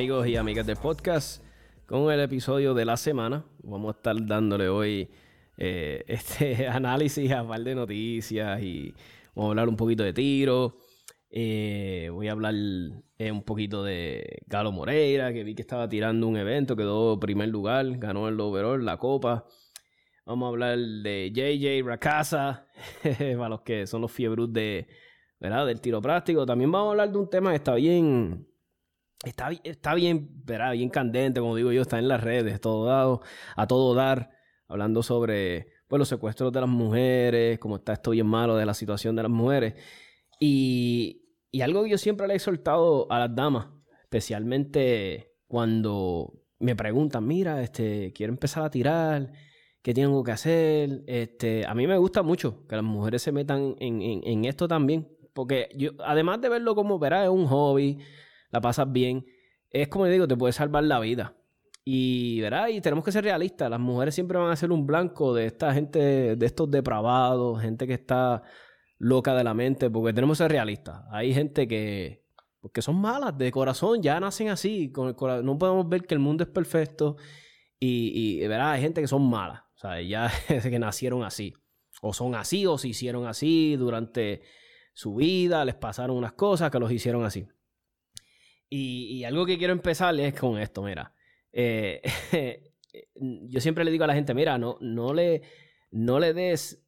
amigos y amigas del podcast. Con el episodio de la semana, vamos a estar dándole hoy eh, este análisis a par de noticias y vamos a hablar un poquito de tiro. Eh, voy a hablar eh, un poquito de Galo Moreira, que vi que estaba tirando un evento, quedó primer lugar, ganó el overall, la copa. Vamos a hablar de JJ Rakasa, para los que son los fiebrus de, ¿verdad? del tiro práctico. También vamos a hablar de un tema que está bien, está, está bien, ¿verdad? bien candente, como digo yo, está en las redes, todo dado, a todo dar, hablando sobre pues, los secuestros de las mujeres, cómo está esto bien malo de la situación de las mujeres. Y, y algo que yo siempre le he soltado a las damas, especialmente cuando me preguntan, mira, este, quiero empezar a tirar, ¿qué tengo que hacer? Este, a mí me gusta mucho que las mujeres se metan en, en esto también, porque yo, además de verlo como, verás, es un hobby, la pasas bien, es como digo, te puede salvar la vida. Y, verá, y tenemos que ser realistas, las mujeres siempre van a ser un blanco de esta gente, de estos depravados, gente que está loca de la mente, porque tenemos que ser realistas. Hay gente que, porque son malas de corazón, ya nacen así, con el no podemos ver que el mundo es perfecto y, y hay gente que son malas, o sea, ya que nacieron así, o son así, o se hicieron así durante su vida, les pasaron unas cosas que los hicieron así. Y, algo que quiero empezar es con esto, mira. Eh, yo siempre le digo a la gente, mira, no, no, le, no le des...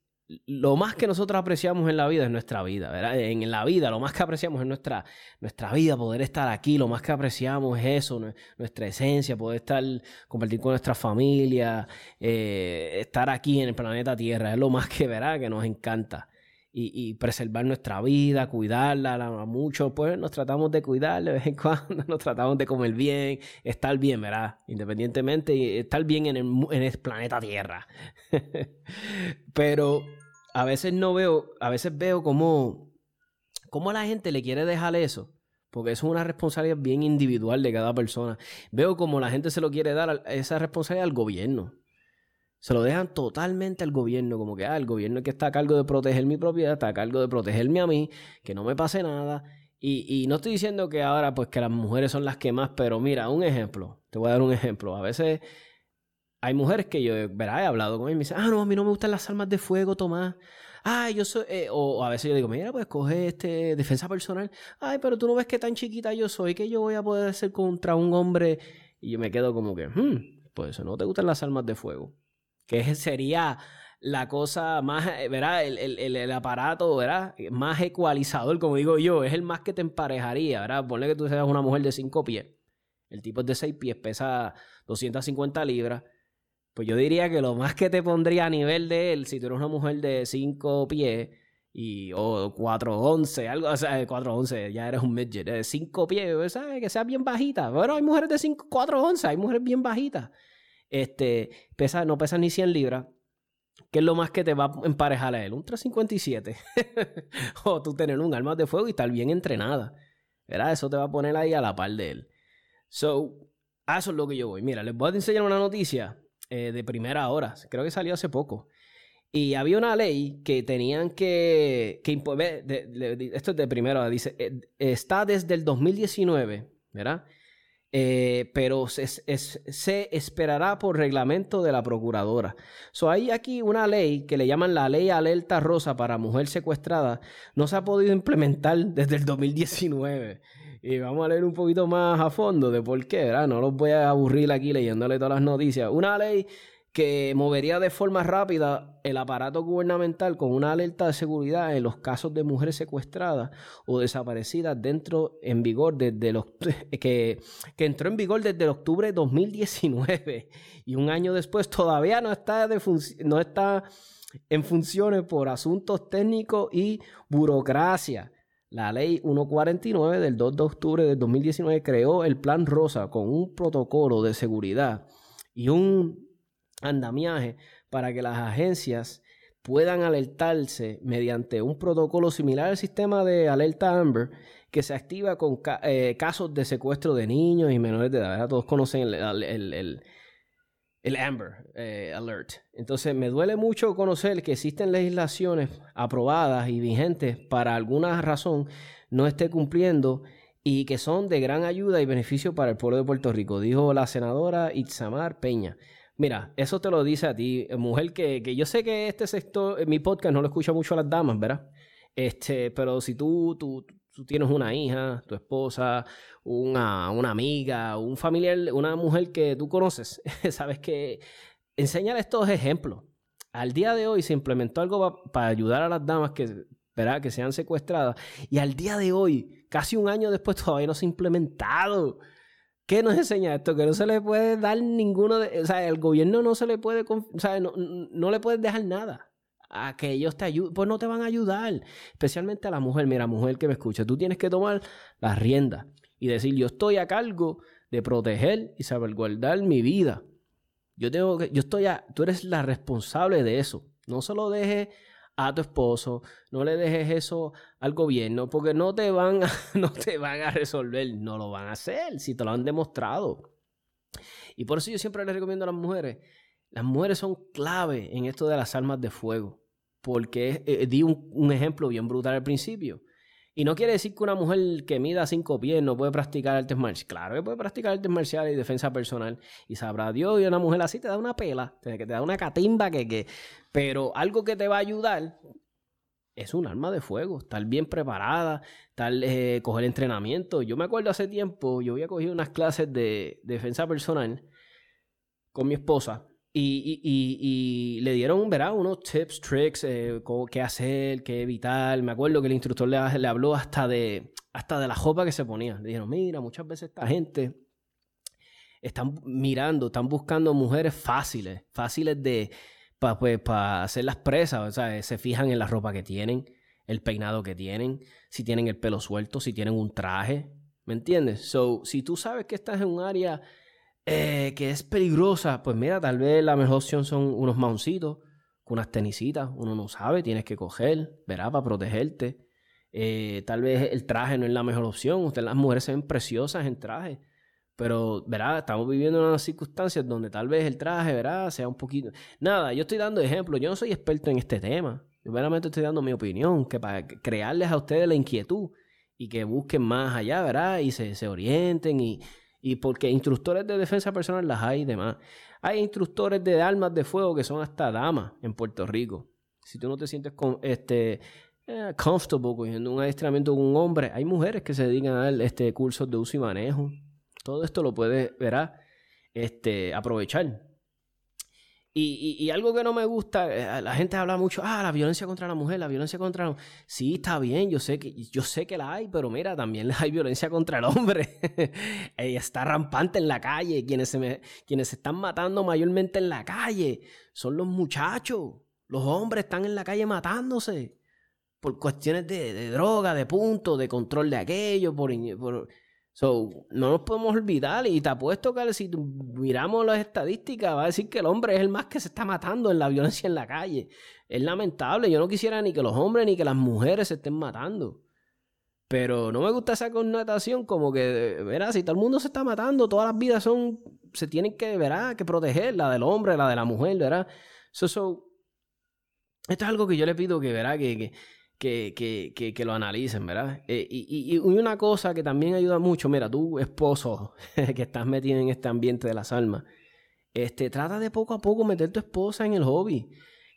Lo más que nosotros apreciamos en la vida es nuestra vida, ¿verdad? En la vida, lo más que apreciamos es nuestra, nuestra vida, poder estar aquí, lo más que apreciamos es eso, nuestra esencia, poder estar, compartir con nuestra familia, eh, estar aquí en el planeta Tierra, es lo más que, ¿verdad? Que nos encanta y, preservar nuestra vida, cuidarla mucho, pues nos tratamos de cuidar de vez en cuando, nos tratamos de comer bien, estar bien, ¿verdad? Independientemente, estar bien en el, en el planeta Tierra. Pero a veces no veo, a veces veo cómo, cómo la gente le quiere dejar eso. Porque es una responsabilidad bien individual de cada persona. Veo como la gente se lo quiere dar esa responsabilidad al gobierno se lo dejan totalmente al gobierno, como que ah, el gobierno que está a cargo de proteger mi propiedad, está a cargo de protegerme a mí, que no me pase nada. Y, no estoy diciendo que ahora pues que las mujeres son las que más, pero mira, un ejemplo, te voy a dar un ejemplo. A veces hay mujeres que yo, verá, he hablado con ellas y me dicen, ah, no, a mí no me gustan las armas de fuego, Tomás. Ay, yo soy, eh", o a veces yo digo, mira, pues coge este defensa personal. Ay, pero tú no ves que tan chiquita yo soy, que yo voy a poder hacer contra un hombre. Y yo me quedo como que, hmm, pues no te gustan las armas de fuego que sería la cosa más, eh, ¿verdad? El, el, el, aparato, ¿verdad? Más ecualizador, como digo yo, es el más que te emparejaría, ¿verdad? Ponle que tú seas una mujer de 5 pies, el tipo es de 6 pies, pesa 250 libras, pues yo diría que lo más que te pondría a nivel de él, si tú eres una mujer de 5 pies, y, o 4'11, algo, o sea, 4'11, ya eres un midget, de 5 pies, ¿sabes? Que sea bien bajita. Bueno, hay mujeres de 5, 4'11, hay mujeres bien bajitas este, pesa, no pesa ni 100 libras, ¿qué es lo más que te va a emparejar a él? Un 357. o tú tener un arma de fuego y estar bien entrenada. ¿Verdad? Eso te va a poner ahí a la par de él. So, a eso es lo que yo voy. Mira, les voy a enseñar una noticia eh, de primera hora. Creo que salió hace poco. Y había una ley que tenían que, que imponer, esto es de primera hora, dice, eh, está desde el 2019, ¿verdad? Eh, pero se, esperará por reglamento de la procuradora. So, hay aquí una ley que le llaman la ley alerta rosa para mujer secuestrada, no se ha podido implementar desde el 2019. Y vamos a leer un poquito más a fondo de por qué, ¿verdad? No los voy a aburrir aquí leyéndole todas las noticias. Una ley que movería de forma rápida el aparato gubernamental con una alerta de seguridad en los casos de mujeres secuestradas o desaparecidas dentro en vigor desde los que, que entró en vigor desde el octubre de 2019 y un año después todavía no está de no está en funciones por asuntos técnicos y burocracia. La ley 149 del 2 de octubre del 2019 creó el Plan Rosa con un protocolo de seguridad y un andamiaje para que las agencias puedan alertarse mediante un protocolo similar al sistema de alerta Amber que se activa con eh, casos de secuestro de niños y menores de edad. Todos conocen el, el, Amber eh, Alert. Entonces me duele mucho conocer que existen legislaciones aprobadas y vigentes para alguna razón no esté cumpliendo y que son de gran ayuda y beneficio para el pueblo de Puerto Rico, dijo la senadora Itzamar Peña. Mira, eso te lo dice a ti, mujer, que, que yo sé que este sector, mi podcast no lo escucha mucho a las damas, ¿verdad? Este, pero si tú, tú, tú tienes una hija, tu esposa, una, una amiga, un familiar, una mujer que tú conoces, sabes que enseñar estos ejemplos. Al día de hoy se implementó algo para ayudar a las damas que, ¿verdad? que sean secuestradas. Y al día de hoy, casi un año después, todavía no se ha implementado. ¿Qué nos enseña esto? Que no se le puede dar ninguno de... O sea, el gobierno no se le puede... O sea, no, no le puedes dejar nada a que ellos te ayuden, pues no te van a ayudar. Especialmente a la mujer. Mira, mujer que me escucha, tú tienes que tomar la rienda y decir, yo estoy a cargo de proteger y salvaguardar mi vida. Yo tengo que, yo estoy a, tú eres la responsable de eso. No se lo dejes a tu esposo, no le dejes eso al gobierno, porque no te van a, no te van a resolver, no lo van a hacer si te lo han demostrado. Y por eso yo siempre les recomiendo a las mujeres, las mujeres son clave en esto de las armas de fuego, porque eh, di un, un ejemplo bien brutal al principio. Y no quiere decir que una mujer que mida cinco pies no puede practicar artes marciales. Claro que puede practicar artes marciales y defensa personal. Y sabrá Dios, y una mujer así te da una pela, que te da una catimba que, que... Pero algo que te va a ayudar es un arma de fuego. Estar bien preparada, tal eh, coger entrenamiento. Yo me acuerdo hace tiempo, yo había cogido unas clases de defensa personal con mi esposa. Y, le dieron, verá, unos tips, tricks, eh, qué hacer, qué evitar. Me acuerdo que el instructor le, habló hasta de, hasta de la jopa que se ponía. Le dijeron, mira, muchas veces esta gente están mirando, están buscando mujeres fáciles, fáciles de, para pues, hacer las presas. O sea, se fijan en la ropa que tienen, el peinado que tienen, si tienen el pelo suelto, si tienen un traje. ¿Me entiendes? So, si tú sabes que estás en un área eh, que es peligrosa, pues mira, tal vez la mejor opción son unos mauncitos, con unas tenisitas, uno no sabe, tienes que coger, verá, para protegerte. Eh, tal vez el traje no es la mejor opción, ustedes las mujeres se ven preciosas en traje, pero verá, estamos viviendo en unas circunstancias donde tal vez el traje, verá, sea un poquito... Nada, yo estoy dando ejemplos, yo no soy experto en este tema, yo estoy dando mi opinión, que para crearles a ustedes la inquietud y que busquen más allá, ¿verdad? Y se, se orienten y, y porque instructores de defensa personal las hay y demás. Hay instructores de armas de fuego que son hasta damas en Puerto Rico. Si tú no te sientes con, este, eh, comfortable cogiendo un adiestramiento con un hombre, hay mujeres que se dedican a dar este, cursos de uso y manejo. Todo esto lo puedes, verá, este, aprovechar. Y, y, algo que no me gusta, eh, la gente habla mucho, ah, la violencia contra la mujer, la violencia contra la Sí, está bien, yo sé que, yo sé que la hay, pero mira, también hay violencia contra el hombre. Está rampante en la calle. Quienes se, quienes se están matando mayormente en la calle son los muchachos. Los hombres están en la calle matándose por cuestiones de, droga, de puntos, de control de aquello, por, por So, no nos podemos olvidar, y te apuesto que si miramos las estadísticas, va a decir que el hombre es el más que se está matando en la violencia en la calle. Es lamentable, yo no quisiera ni que los hombres ni que las mujeres se estén matando. Pero no me gusta esa connotación como que, verá, si todo el mundo se está matando, todas las vidas son, se tienen que, verá, que proteger, la del hombre, la de la mujer, verá. So, esto es algo que yo le pido que, verá, que que, que, que, lo analicen, ¿verdad? Eh, y, y, una cosa que también ayuda mucho, mira, tú esposo que estás metido en este ambiente de las almas, este, trata de poco a poco meter tu esposa en el hobby,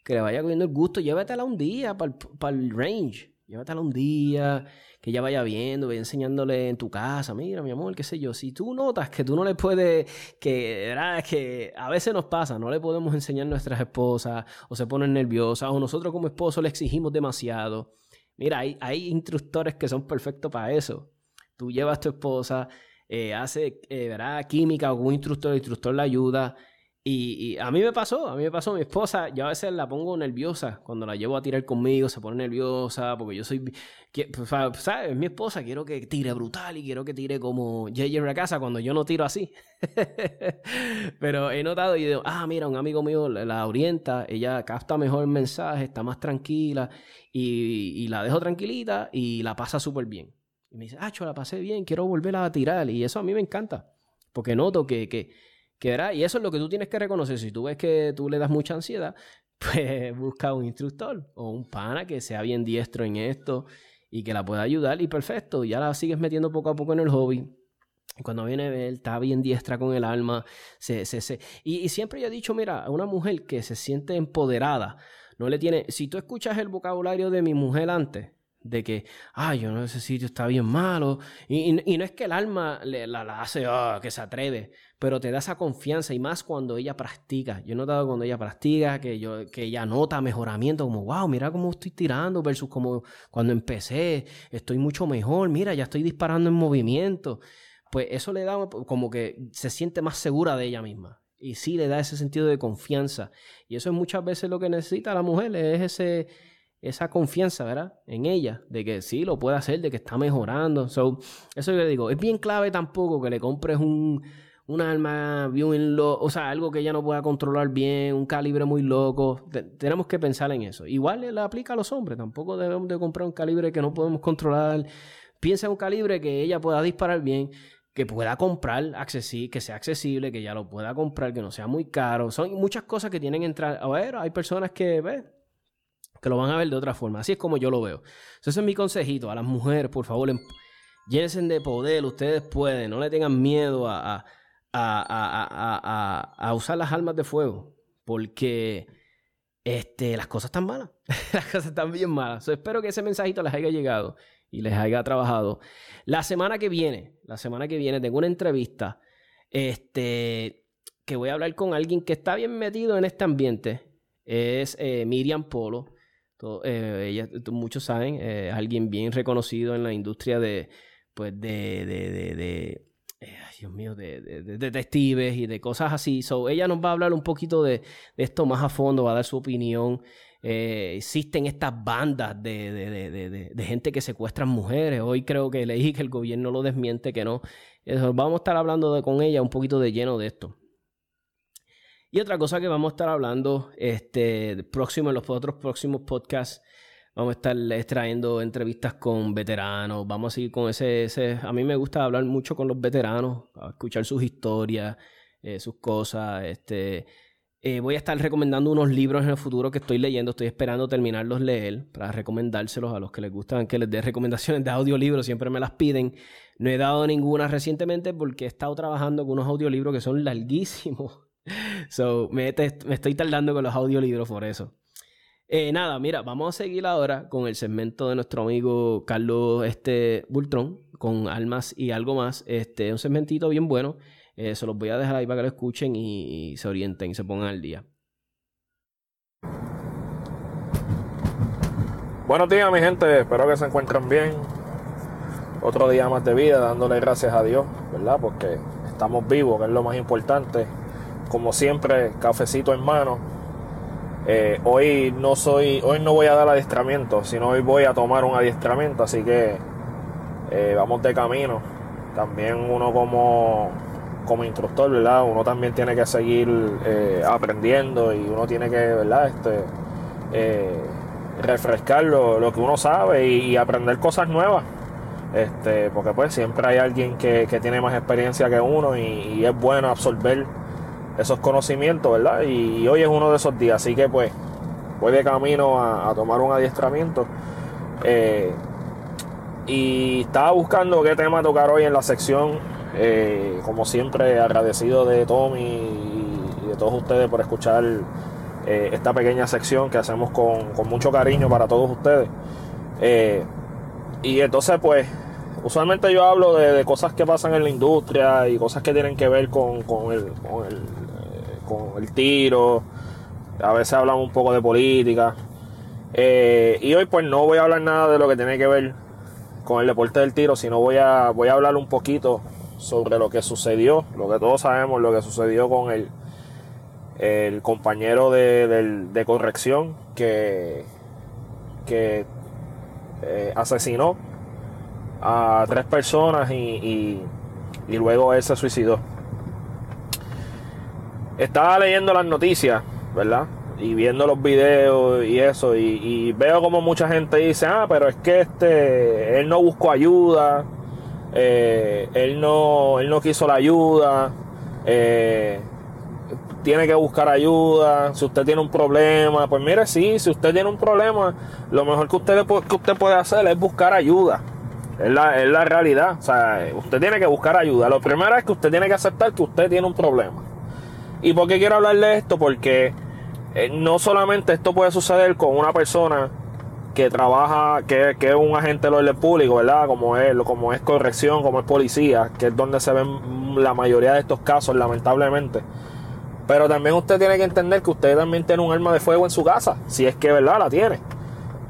que le vaya cogiendo el gusto, llévatela un día para el range, llévatela un día, que ella vaya viendo, vaya enseñándole en tu casa, mira, mi amor, qué sé yo. Si tú notas que tú no le puedes, que, ¿verdad? que a veces nos pasa, no le podemos enseñar a nuestras esposas, o se ponen nerviosas, o nosotros como esposos le exigimos demasiado. Mira, hay, hay instructores que son perfectos para eso. Tú llevas a tu esposa, eh, hace, eh, ¿verdad? Química un instructor, el instructor la ayuda y, a mí me pasó, a mí me pasó, mi esposa, yo a veces la pongo nerviosa cuando la llevo a tirar conmigo, se pone nerviosa porque yo soy, ¿sabes? Es mi esposa, quiero que tire brutal y quiero que tire como JJ casa cuando yo no tiro así. Pero he notado y digo, ah, mira, un amigo mío la orienta, ella capta mejor el mensaje, está más tranquila y, la dejo tranquilita y la pasa súper bien. Y me dice, ah, yo la pasé bien, quiero volverla a tirar y eso a mí me encanta porque noto que, que y eso es lo que tú tienes que reconocer. Si tú ves que tú le das mucha ansiedad, pues busca un instructor o un pana que sea bien diestro en esto y que la pueda ayudar y perfecto, ya la sigues metiendo poco a poco en el hobby. Cuando viene él, está bien diestra con el alma. Se, se, se. Y, siempre yo he dicho, mira, a una mujer que se siente empoderada, no le tiene... Si tú escuchas el vocabulario de mi mujer antes, de que, ay, yo no, ese sitio está bien malo. Y, no es que el alma la, hace, oh, que se atreve, pero te da esa confianza y más cuando ella practica. Yo he notado cuando ella practica que, yo, que ella nota mejoramiento, como, wow, mira cómo estoy tirando versus como cuando empecé, estoy mucho mejor, mira, ya estoy disparando en movimiento. Pues eso le da como que se siente más segura de ella misma. Y sí le da ese sentido de confianza. Y eso es muchas veces lo que necesita la mujer, es ese esa confianza, ¿verdad? En ella, de que sí, lo puede hacer, de que está mejorando. So, eso yo digo, es bien clave tampoco que le compres un, un arma bien o sea, algo que ella no pueda controlar bien, un calibre muy loco. tenemos que pensar en eso. Igual le aplica a los hombres, tampoco debemos de comprar un calibre que no podemos controlar. Piensa en un calibre que ella pueda disparar bien, que pueda comprar, que sea accesible, que ella lo pueda comprar, que no sea muy caro. Son muchas cosas que tienen que entrar. A ver, hay personas que, ¿ves? que lo van a ver de otra forma. Así es como yo lo veo. ese es mi consejito a las mujeres, por favor, em, llénense de poder, ustedes pueden, no le tengan miedo a, usar las armas de fuego, porque este, las cosas están malas, las cosas están bien malas. espero que ese mensajito les haya llegado y les haya trabajado. La semana que viene, la semana que viene tengo una entrevista, este, que voy a hablar con alguien que está bien metido en este ambiente. Es eh, Miriam Polo. Eh, ella, muchos saben, eh, alguien bien reconocido en la industria de, pues, de, eh, Dios mío, de, detectives y de cosas así. So, ella nos va a hablar un poquito de, esto más a fondo, va a dar su opinión. existen estas bandas de, gente que secuestran mujeres. Hoy creo que leí que el gobierno lo desmiente, que no. vamos a estar hablando con ella un poquito de lleno de esto. Y otra cosa que vamos a estar hablando este, próximo, en los otros próximos podcasts, vamos a estar extrayendo entrevistas con veteranos, vamos a seguir con ese, ese, a mí me gusta hablar mucho con los veteranos, escuchar sus historias, eh, sus cosas, este, eh, voy a estar recomendando unos libros en el futuro que estoy leyendo, estoy esperando terminarlos leer para recomendárselos a los que les gustan que les dé recomendaciones de audiolibros, siempre me las piden. No he dado ninguna recientemente porque he estado trabajando con unos audiolibros que son larguísimos so, me, estoy tardando con los audiolibros por eso. Eh, nada, mira, vamos a seguir ahora con el segmento de nuestro amigo Carlos este, Bultrón, con Almas y algo más. Este, un segmentito bien bueno. Eh, se los voy a dejar ahí para que lo escuchen y, se orienten y se pongan al día. Buenos días, mi gente. Espero que se encuentren bien. Otro día más de vida, dándole gracias a Dios, ¿verdad? Porque estamos vivos, que es lo más importante como siempre, cafecito en mano. Eh, hoy no soy, hoy no voy a dar adiestramiento, sino hoy voy a tomar un adiestramiento, así que eh, vamos de camino. También uno como, como instructor, ¿verdad? Uno también tiene que seguir eh, aprendiendo y uno tiene que, ¿verdad? Este, refrescar lo, que uno sabe y, aprender cosas nuevas. Este, porque pues siempre hay alguien que, tiene más experiencia que uno y, y es bueno absorber esos conocimientos, ¿verdad? Y, hoy es uno de esos días, así que pues voy de camino a, tomar un adiestramiento Eh, y estaba buscando qué tema tocar hoy en la sección. Eh, como siempre, agradecido de Tommy y de todos ustedes por escuchar eh, esta pequeña sección que hacemos con, mucho cariño para todos ustedes. y entonces, pues, usualmente yo hablo de, cosas que pasan en la industria y cosas que tienen que ver con, el, con, el, con el tiro. A veces hablamos un poco de política. y hoy pues no voy a hablar nada de lo que tiene que ver con el deporte del tiro, sino voy a, voy a hablar un poquito sobre lo que sucedió, lo que todos sabemos, lo que sucedió con el, el compañero de, corrección que, que eh, asesinó a tres personas y, y luego él se suicidó. Estaba leyendo las noticias, ¿verdad? y viendo los videos y eso, y, veo como mucha gente dice, ah, pero es que este, él no buscó ayuda, eh, él, no, él no quiso la ayuda, eh, tiene que buscar ayuda, si usted tiene un problema, pues mire, sí, si usted tiene un problema, lo mejor que usted, que usted puede hacer es buscar ayuda. Es la, es la realidad. O sea, usted tiene que buscar ayuda. Lo primero es que usted tiene que aceptar que usted tiene un problema. ¿Y por qué quiero hablarle de esto? Porque eh, no solamente esto puede suceder con una persona que trabaja, que, es un agente del orden público, ¿verdad? Como es, como es corrección, como es policía, que es donde se ven la mayoría de estos casos, lamentablemente. Pero también usted tiene que entender que usted también tiene un arma de fuego en su casa, si es que verdad la tiene.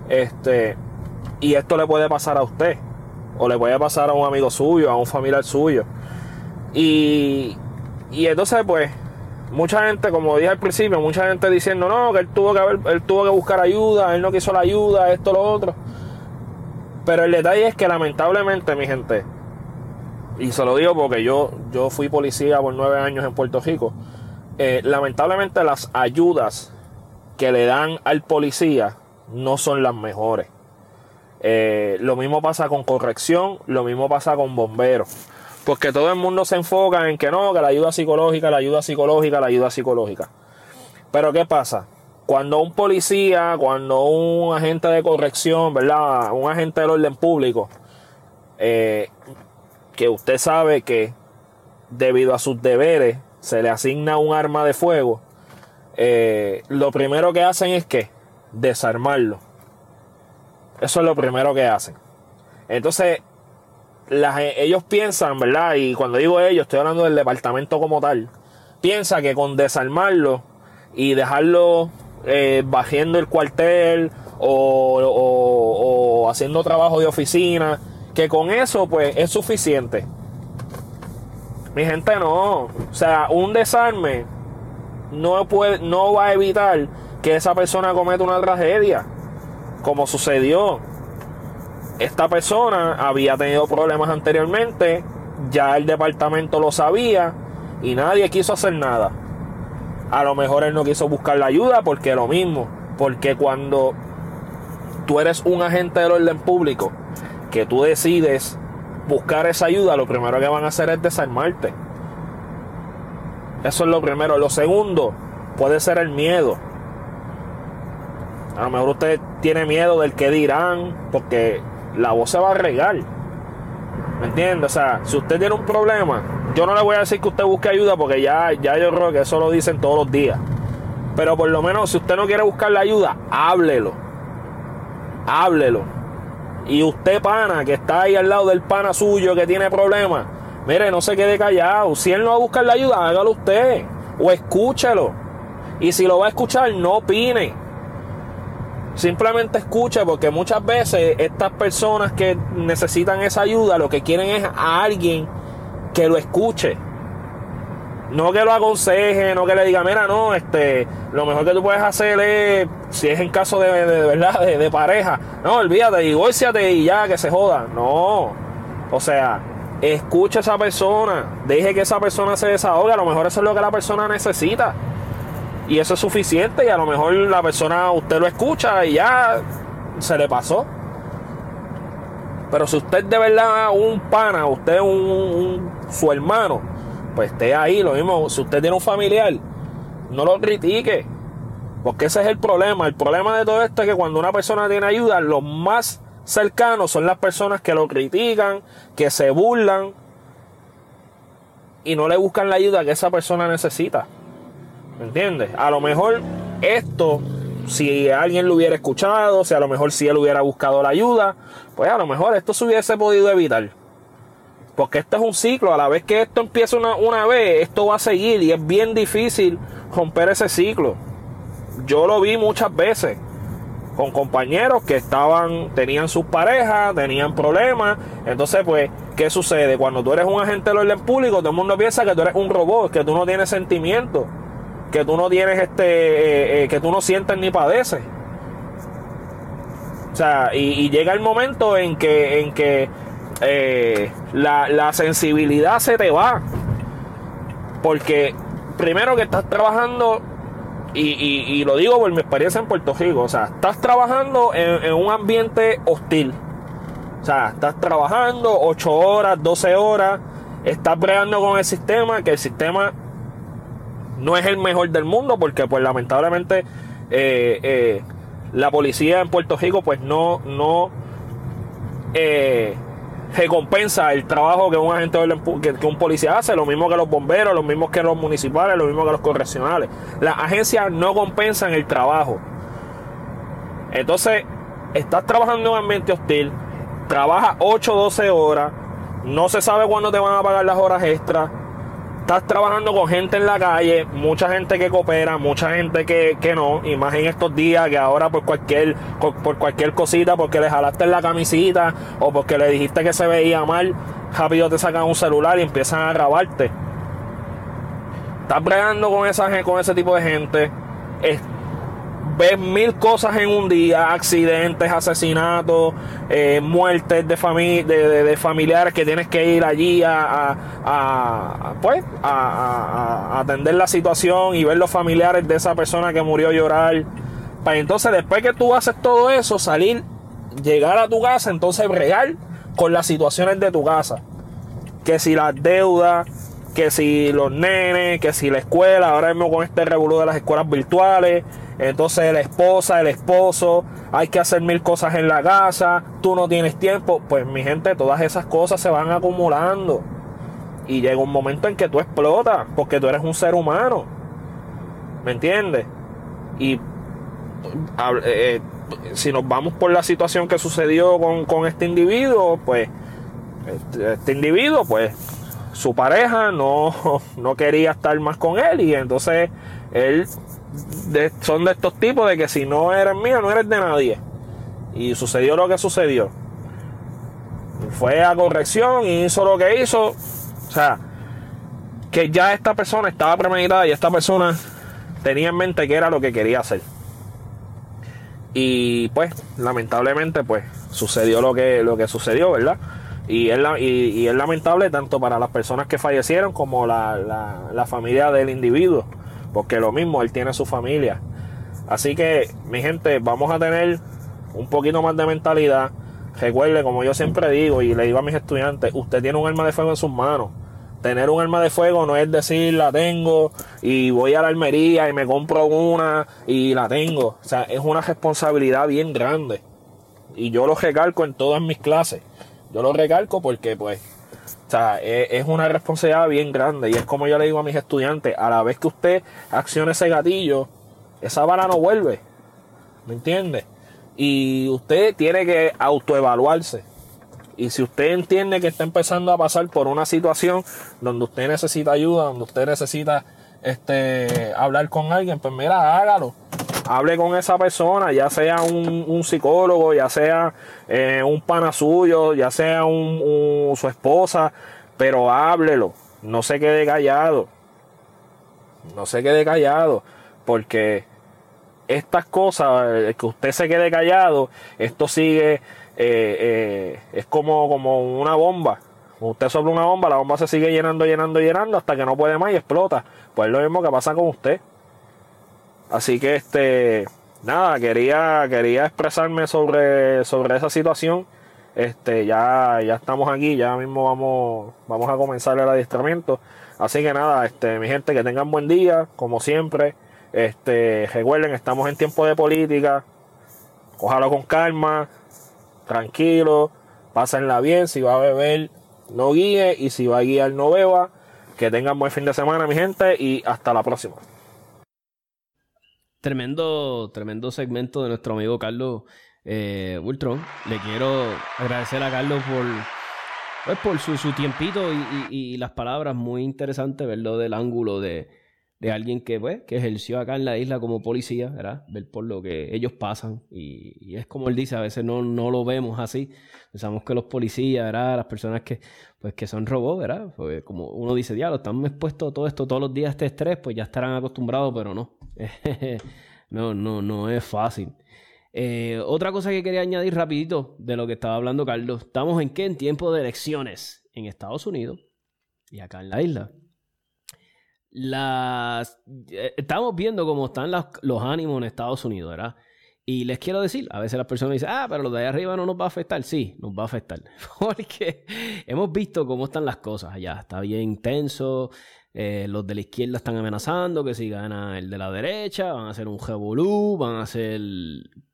Este, y esto le puede pasar a usted, o le puede pasar a un amigo suyo, a un familiar suyo. Y, y entonces, pues, mucha gente, como dije al principio, mucha gente diciendo no, que él tuvo que buscar ayuda, él no quiso la ayuda, esto, lo otro. Pero el detalle es que lamentablemente, mi gente, y se lo digo porque yo, yo fui policía por nueve años en Puerto Rico, eh, lamentablemente las ayudas que le dan al policía no son las mejores. Eh, lo mismo pasa con corrección, lo mismo pasa con bomberos. Porque todo el mundo se enfoca en que no, que la ayuda psicológica, la ayuda psicológica, la ayuda psicológica. Pero ¿qué pasa? Cuando un policía, cuando un agente de corrección, ¿verdad? Un agente del orden público, eh, que usted sabe que debido a sus deberes se le asigna un arma de fuego, eh, lo primero que hacen es que desarmarlo. Eso es lo primero que hacen. Entonces, ellos piensan, ¿verdad? Y cuando digo ellos, estoy hablando del departamento como tal. Piensa que con desarmarlo y dejarlo eh, bajando el cuartel o, haciendo trabajo de oficina, que con eso pues es suficiente. Mi gente no. O sea, un desarme no, puede, no va a evitar que esa persona cometa una tragedia, como sucedió esta persona había tenido problemas anteriormente, ya el departamento lo sabía y nadie quiso hacer nada. A lo mejor él no quiso buscar la ayuda porque lo mismo, porque cuando tú eres un agente del orden público, que tú decides buscar esa ayuda, lo primero que van a hacer es desarmarte. Eso es lo primero. Lo segundo puede ser el miedo. A lo mejor usted tiene miedo del que dirán, porque la voz se va a regar. ¿Me entiendes? O sea, si usted tiene un problema, yo no le voy a decir que usted busque ayuda porque ya, ya yo creo que eso lo dicen todos los días. Pero por lo menos si usted no quiere buscar la ayuda, háblelo. Háblelo. Y usted, pana, que está ahí al lado del pana suyo que tiene problemas, mire, no se quede callado. Si él no va a buscar la ayuda, hágalo usted. O escúchelo. Y si lo va a escuchar, no opine. Simplemente escuche porque muchas veces estas personas que necesitan esa ayuda lo que quieren es a alguien que lo escuche. No que lo aconseje, no que le diga, mira, no, este, lo mejor que tú puedes hacer es, si es en caso de, verdad, de, pareja, no, olvídate, divórciate y ya, que se joda. No. O sea, escuche a esa persona, deje que esa persona se desahogue, a lo mejor eso es lo que la persona necesita y eso es suficiente y a lo mejor la persona usted lo escucha y ya se le pasó. Pero si usted de verdad un pana, usted un, su hermano, pues esté ahí, lo mismo, si usted tiene un familiar, no lo critique, porque ese es el problema. El problema de todo esto es que cuando una persona tiene ayuda, lo más cercanos son las personas que lo critican, que se burlan y no le buscan la ayuda que esa persona necesita. ¿Me entiendes? A lo mejor esto, si alguien lo hubiera escuchado, si a lo mejor si él hubiera buscado la ayuda, pues a lo mejor esto se hubiese podido evitar. Porque esto es un ciclo, a la vez que esto empieza una, una vez, esto va a seguir y es bien difícil romper ese ciclo. Yo lo vi muchas veces con compañeros que estaban, tenían sus parejas, tenían problemas. Entonces, pues, ¿qué sucede? Cuando tú eres un agente del orden público, todo el mundo piensa que tú eres un robot, que tú no tienes sentimientos, que tú no tienes este, eh, eh, que tú no sientes ni padeces. O sea, y, llega el momento en que, en que eh, la, la sensibilidad se te va. Porque primero que estás trabajando y, lo digo por mi experiencia en Puerto Rico, o sea, estás trabajando en, un ambiente hostil. O sea, estás trabajando 8 horas, 12 horas, estás bregando con el sistema, que el sistema no es el mejor del mundo, porque pues lamentablemente eh, eh, la policía en Puerto Rico pues no, no eh, recompensa el trabajo que un agente que, un policía hace, lo mismo que los bomberos, lo mismo que los municipales, lo mismo que los correccionales. Las agencias no compensan el trabajo. Entonces, estás trabajando en un ambiente hostil, trabajas 8 o 12 horas, no se sabe cuándo te van a pagar las horas extras estás trabajando con gente en la calle, mucha gente que coopera, mucha gente que, no, y más en estos días que ahora por cualquier, por cualquier cosita, porque le jalaste la camisita o porque le dijiste que se veía mal, rápido te sacan un celular y empiezan a grabarte. Estás bregando con esa con ese tipo de gente ves mil cosas en un día, accidentes, asesinatos, eh, muertes de, de, familiares que tienes que ir allí a, pues, a, atender la situación y ver los familiares de esa persona que murió llorar. Para entonces, después que tú haces todo eso, salir, llegar a tu casa, entonces bregar con las situaciones de tu casa. Que si las deudas, que si los nenes, que si la escuela, ahora mismo con este revolú de las escuelas virtuales, entonces la esposa, el esposo, hay que hacer mil cosas en la casa, tú no tienes tiempo. Pues mi gente, todas esas cosas se van acumulando. Y llega un momento en que tú explotas, porque tú eres un ser humano. ¿Me entiendes? Y eh, si nos vamos por la situación que sucedió con, este individuo, pues este, este, individuo, pues su pareja no, no quería estar más con él y entonces él son de estos tipos de que si no eres mío, no eres de nadie. Y sucedió lo que sucedió. Fue a corrección y hizo lo que hizo. O sea, que ya esta persona estaba premeditada y esta persona tenía en mente que era lo que quería hacer. Y pues, lamentablemente, pues sucedió lo que, lo que sucedió, ¿verdad? Y es, y, es lamentable tanto para las personas que fallecieron como la, la, la familia del individuo. Porque lo mismo, él tiene su familia. Así que, mi gente, vamos a tener un poquito más de mentalidad. Recuerde, como yo siempre digo y le digo a mis estudiantes, usted tiene un arma de fuego en sus manos. Tener un arma de fuego no es decir la tengo y voy a la almería y me compro una y la tengo. O sea, es una responsabilidad bien grande. Y yo lo recalco en todas mis clases. Yo lo recalco porque pues o sea, es, una responsabilidad bien grande y es como yo le digo a mis estudiantes, a la vez que usted accione ese gatillo, esa bala no vuelve. ¿Me entiende? Y usted tiene que autoevaluarse. Y si usted entiende que está empezando a pasar por una situación donde usted necesita ayuda, donde usted necesita este, hablar con alguien, pues mira, hágalo hable con esa persona, ya sea un, psicólogo, ya sea eh, un pana suyo, ya sea un, su esposa, pero háblelo, no se quede callado, no se quede callado, porque estas cosas, eh, que usted se quede callado, esto sigue, eh, es como, como una bomba. Usted sopla una bomba, la bomba se sigue llenando, llenando, llenando hasta que no puede más y explota. Pues es lo mismo que pasa con usted. Así que este nada, quería, quería expresarme sobre, sobre esa situación. Este, ya, ya estamos aquí, ya mismo vamos, vamos a comenzar el adiestramiento. Así que nada, este, mi gente, que tengan buen día, como siempre. Este, recuerden, estamos en tiempo de política. Cójalo con calma. tranquilo, pásenla bien, si va a beber, no guíe, y si va a guiar, no beba. Que tengan buen fin de semana, mi gente, y hasta la próxima. Tremendo, tremendo segmento de nuestro amigo Carlos eh, Ultron. Le quiero agradecer a Carlos por, pues, su, tiempito y, las palabras. Muy interesante verlo del ángulo de, de alguien que, pues, que ejerció acá en la isla como policía, ¿verdad? Ver por lo que ellos pasan. Y, es como él dice, a veces no, no lo vemos así. Pensamos que los policías, ¿verdad? Las personas que, pues, que son robots, ¿verdad? Pues como uno dice, diablo, están expuestos a todo esto todos los días, este estrés, pues ya estarán acostumbrados, pero no. no, no, no es fácil. Eh, otra cosa que quería añadir rapidito de lo que estaba hablando Carlos. ¿Estamos en qué? En tiempo de elecciones en Estados Unidos y acá en la isla eh, estamos viendo cómo están los ánimos en Estados Unidos, ¿verdad? Y les quiero decir, a veces las personas dicen, ah, pero lo de ahí arriba no nos va a afectar. Sí, nos va a afectar. Porque hemos visto cómo están las cosas allá. Está bien intenso. Eh, los de la izquierda están amenazando que si gana el de la derecha, van a hacer un revolú, van a hacer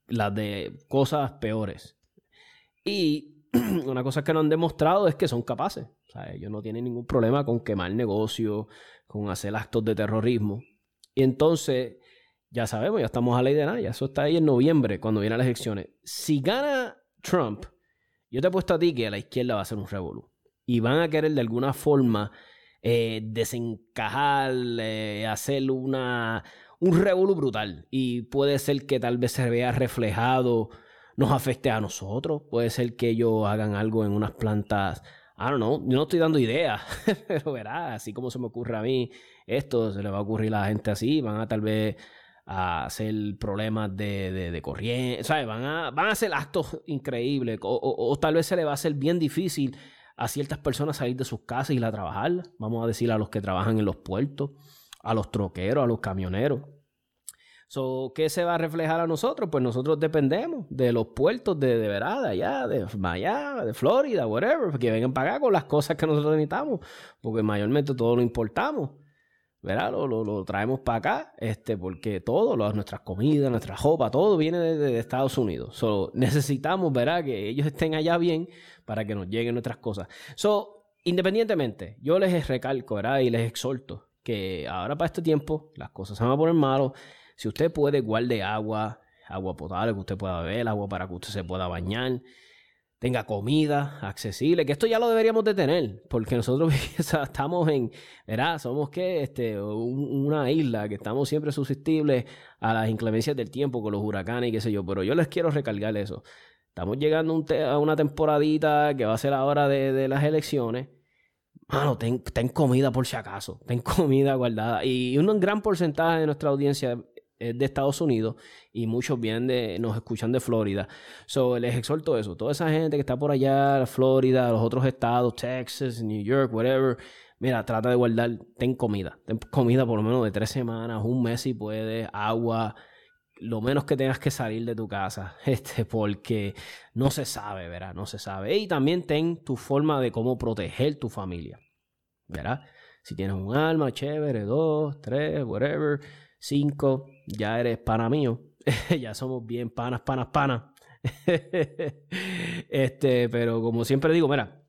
las de cosas peores. Y una cosa que no han demostrado es que son capaces. O sea, ellos no tienen ningún problema con quemar negocio, con hacer actos de terrorismo. Y entonces, ya sabemos, ya estamos a ley de nada, ya eso está ahí en noviembre, cuando vienen las elecciones. Si gana Trump, yo te he puesto a ti que la izquierda va a ser un revolú. Y van a querer de alguna forma eh, desencajar, eh, hacer una, un revolú brutal. Y puede ser que tal vez se vea reflejado, nos afecte a nosotros. Puede ser que ellos hagan algo en unas plantas I don't know, yo no estoy dando ideas, pero verá, así como se me ocurre a mí, esto se le va a ocurrir a la gente así, van a tal vez a hacer problemas de, de, corriente, ¿sabes? Van a, van a hacer actos increíbles, o, tal vez se le va a hacer bien difícil a ciertas personas salir de sus casas y ir a trabajar, vamos a decir a los que trabajan en los puertos, a los troqueros, a los camioneros. So, ¿Qué se va a reflejar a nosotros? Pues nosotros dependemos de los puertos de, de allá, de Miami, de Florida, whatever, que vengan para acá con las cosas que nosotros necesitamos, porque mayormente todo lo importamos. ¿verdad? Lo, lo, traemos para acá, este, porque todo, nuestras comidas, nuestra ropa, todo viene de, Estados Unidos. So, necesitamos, ¿verdad? Que ellos estén allá bien para que nos lleguen nuestras cosas. So, independientemente, yo les recalco, ¿verdad? Y les exhorto que ahora para este tiempo las cosas se van a poner malas si usted puede, guarde agua, agua potable que usted pueda beber, agua para que usted se pueda bañar, tenga comida accesible, que esto ya lo deberíamos de tener, porque nosotros estamos en, ¿verdad? Somos que este, una isla que estamos siempre susceptibles a las inclemencias del tiempo con los huracanes y qué sé yo, pero yo les quiero recargar eso. Estamos llegando a una temporadita que va a ser la hora de, las elecciones. Mano, ten, ten, comida por si acaso, ten comida guardada. Y un gran porcentaje de nuestra audiencia de Estados Unidos y muchos vienen de, nos escuchan de Florida. So, les exhorto eso. Toda esa gente que está por allá, Florida, los otros estados, Texas, New York, whatever. Mira, trata de guardar, ten comida. Ten comida por lo menos de tres semanas, un mes si puedes, agua, lo menos que tengas que salir de tu casa, este, porque no se sabe, ¿verdad? No se sabe. Y también ten tu forma de cómo proteger tu familia, ¿verdad? Si tienes un alma, chévere, dos, tres, whatever, cinco, ya eres pana mío. ya somos bien panas, panas, panas. este, pero como siempre digo, mira,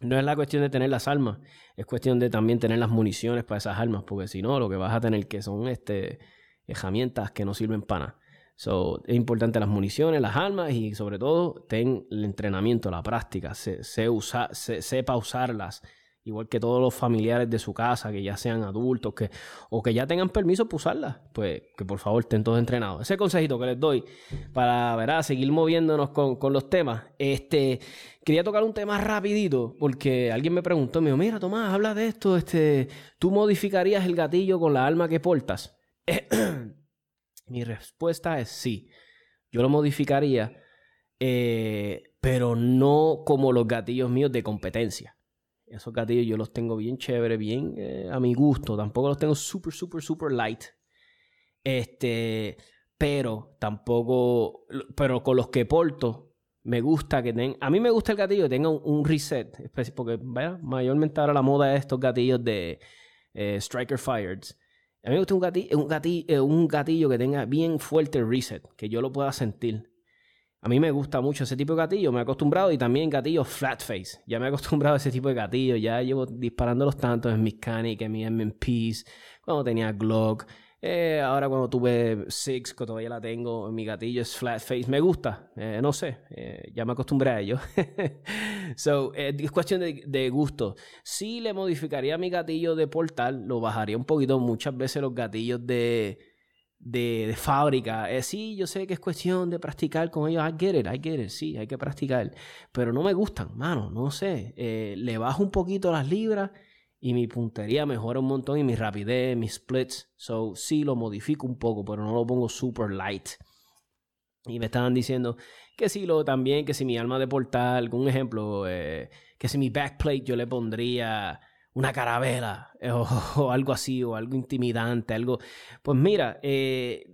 no es la cuestión de tener las armas, es cuestión de también tener las municiones para esas armas, porque si no, lo que vas a tener que son este, herramientas que no sirven para. So, es importante las municiones, las armas y sobre todo ten el entrenamiento, la práctica, se, sepa usarlas igual que todos los familiares de su casa, que ya sean adultos que, o que ya tengan permiso para usarla, pues que por favor estén todos entrenados. Ese consejito que les doy para ¿verdad? seguir moviéndonos con, los temas. Este, quería tocar un tema rapidito, porque alguien me preguntó, me mira Tomás, habla de esto, este, ¿tú modificarías el gatillo con la arma que portas? Mi respuesta es sí. Yo lo modificaría, eh, pero no como los gatillos míos de competencia. Esos gatillos yo los tengo bien chévere, bien eh, a mi gusto. Tampoco los tengo super, super, super light. Este, pero tampoco, pero con los que porto, me gusta que tengan, a mí me gusta el gatillo que tenga un, reset, porque mayormente ahora la moda es estos gatillos de eh, Striker Fired. A mí me gusta un gatillo, un, eh, un gatillo que tenga bien fuerte el reset, que yo lo pueda sentir. A mí me gusta mucho ese tipo de gatillo, me he acostumbrado y también gatillos flat face. Ya me he acostumbrado a ese tipo de gatillo, ya llevo disparándolos tanto en mis Canic, en mis MPs, cuando tenía Glock. Eh, ahora cuando tuve Six, que todavía la tengo, mi gatillo es flat face. Me gusta, eh, no sé, eh, ya me acostumbré a ello. so, es cuestión de, de, gusto. Si le modificaría mi gatillo de portal, lo bajaría un poquito. Muchas veces los gatillos de, de, fábrica. sí, yo sé que es cuestión de practicar con ellos. I get it, I get it, sí, hay que practicar. Pero no me gustan, mano, no sé. le bajo un poquito las libras y mi puntería mejora un montón y mi rapidez, mis splits. So, sí lo modifico un poco, pero no lo pongo super light. Y me estaban diciendo que si lo también, que si mi arma de portal, un ejemplo, eh, que si mi backplate yo le pondría una carabela eh, o, algo así, o algo intimidante, algo. Pues mira, eh,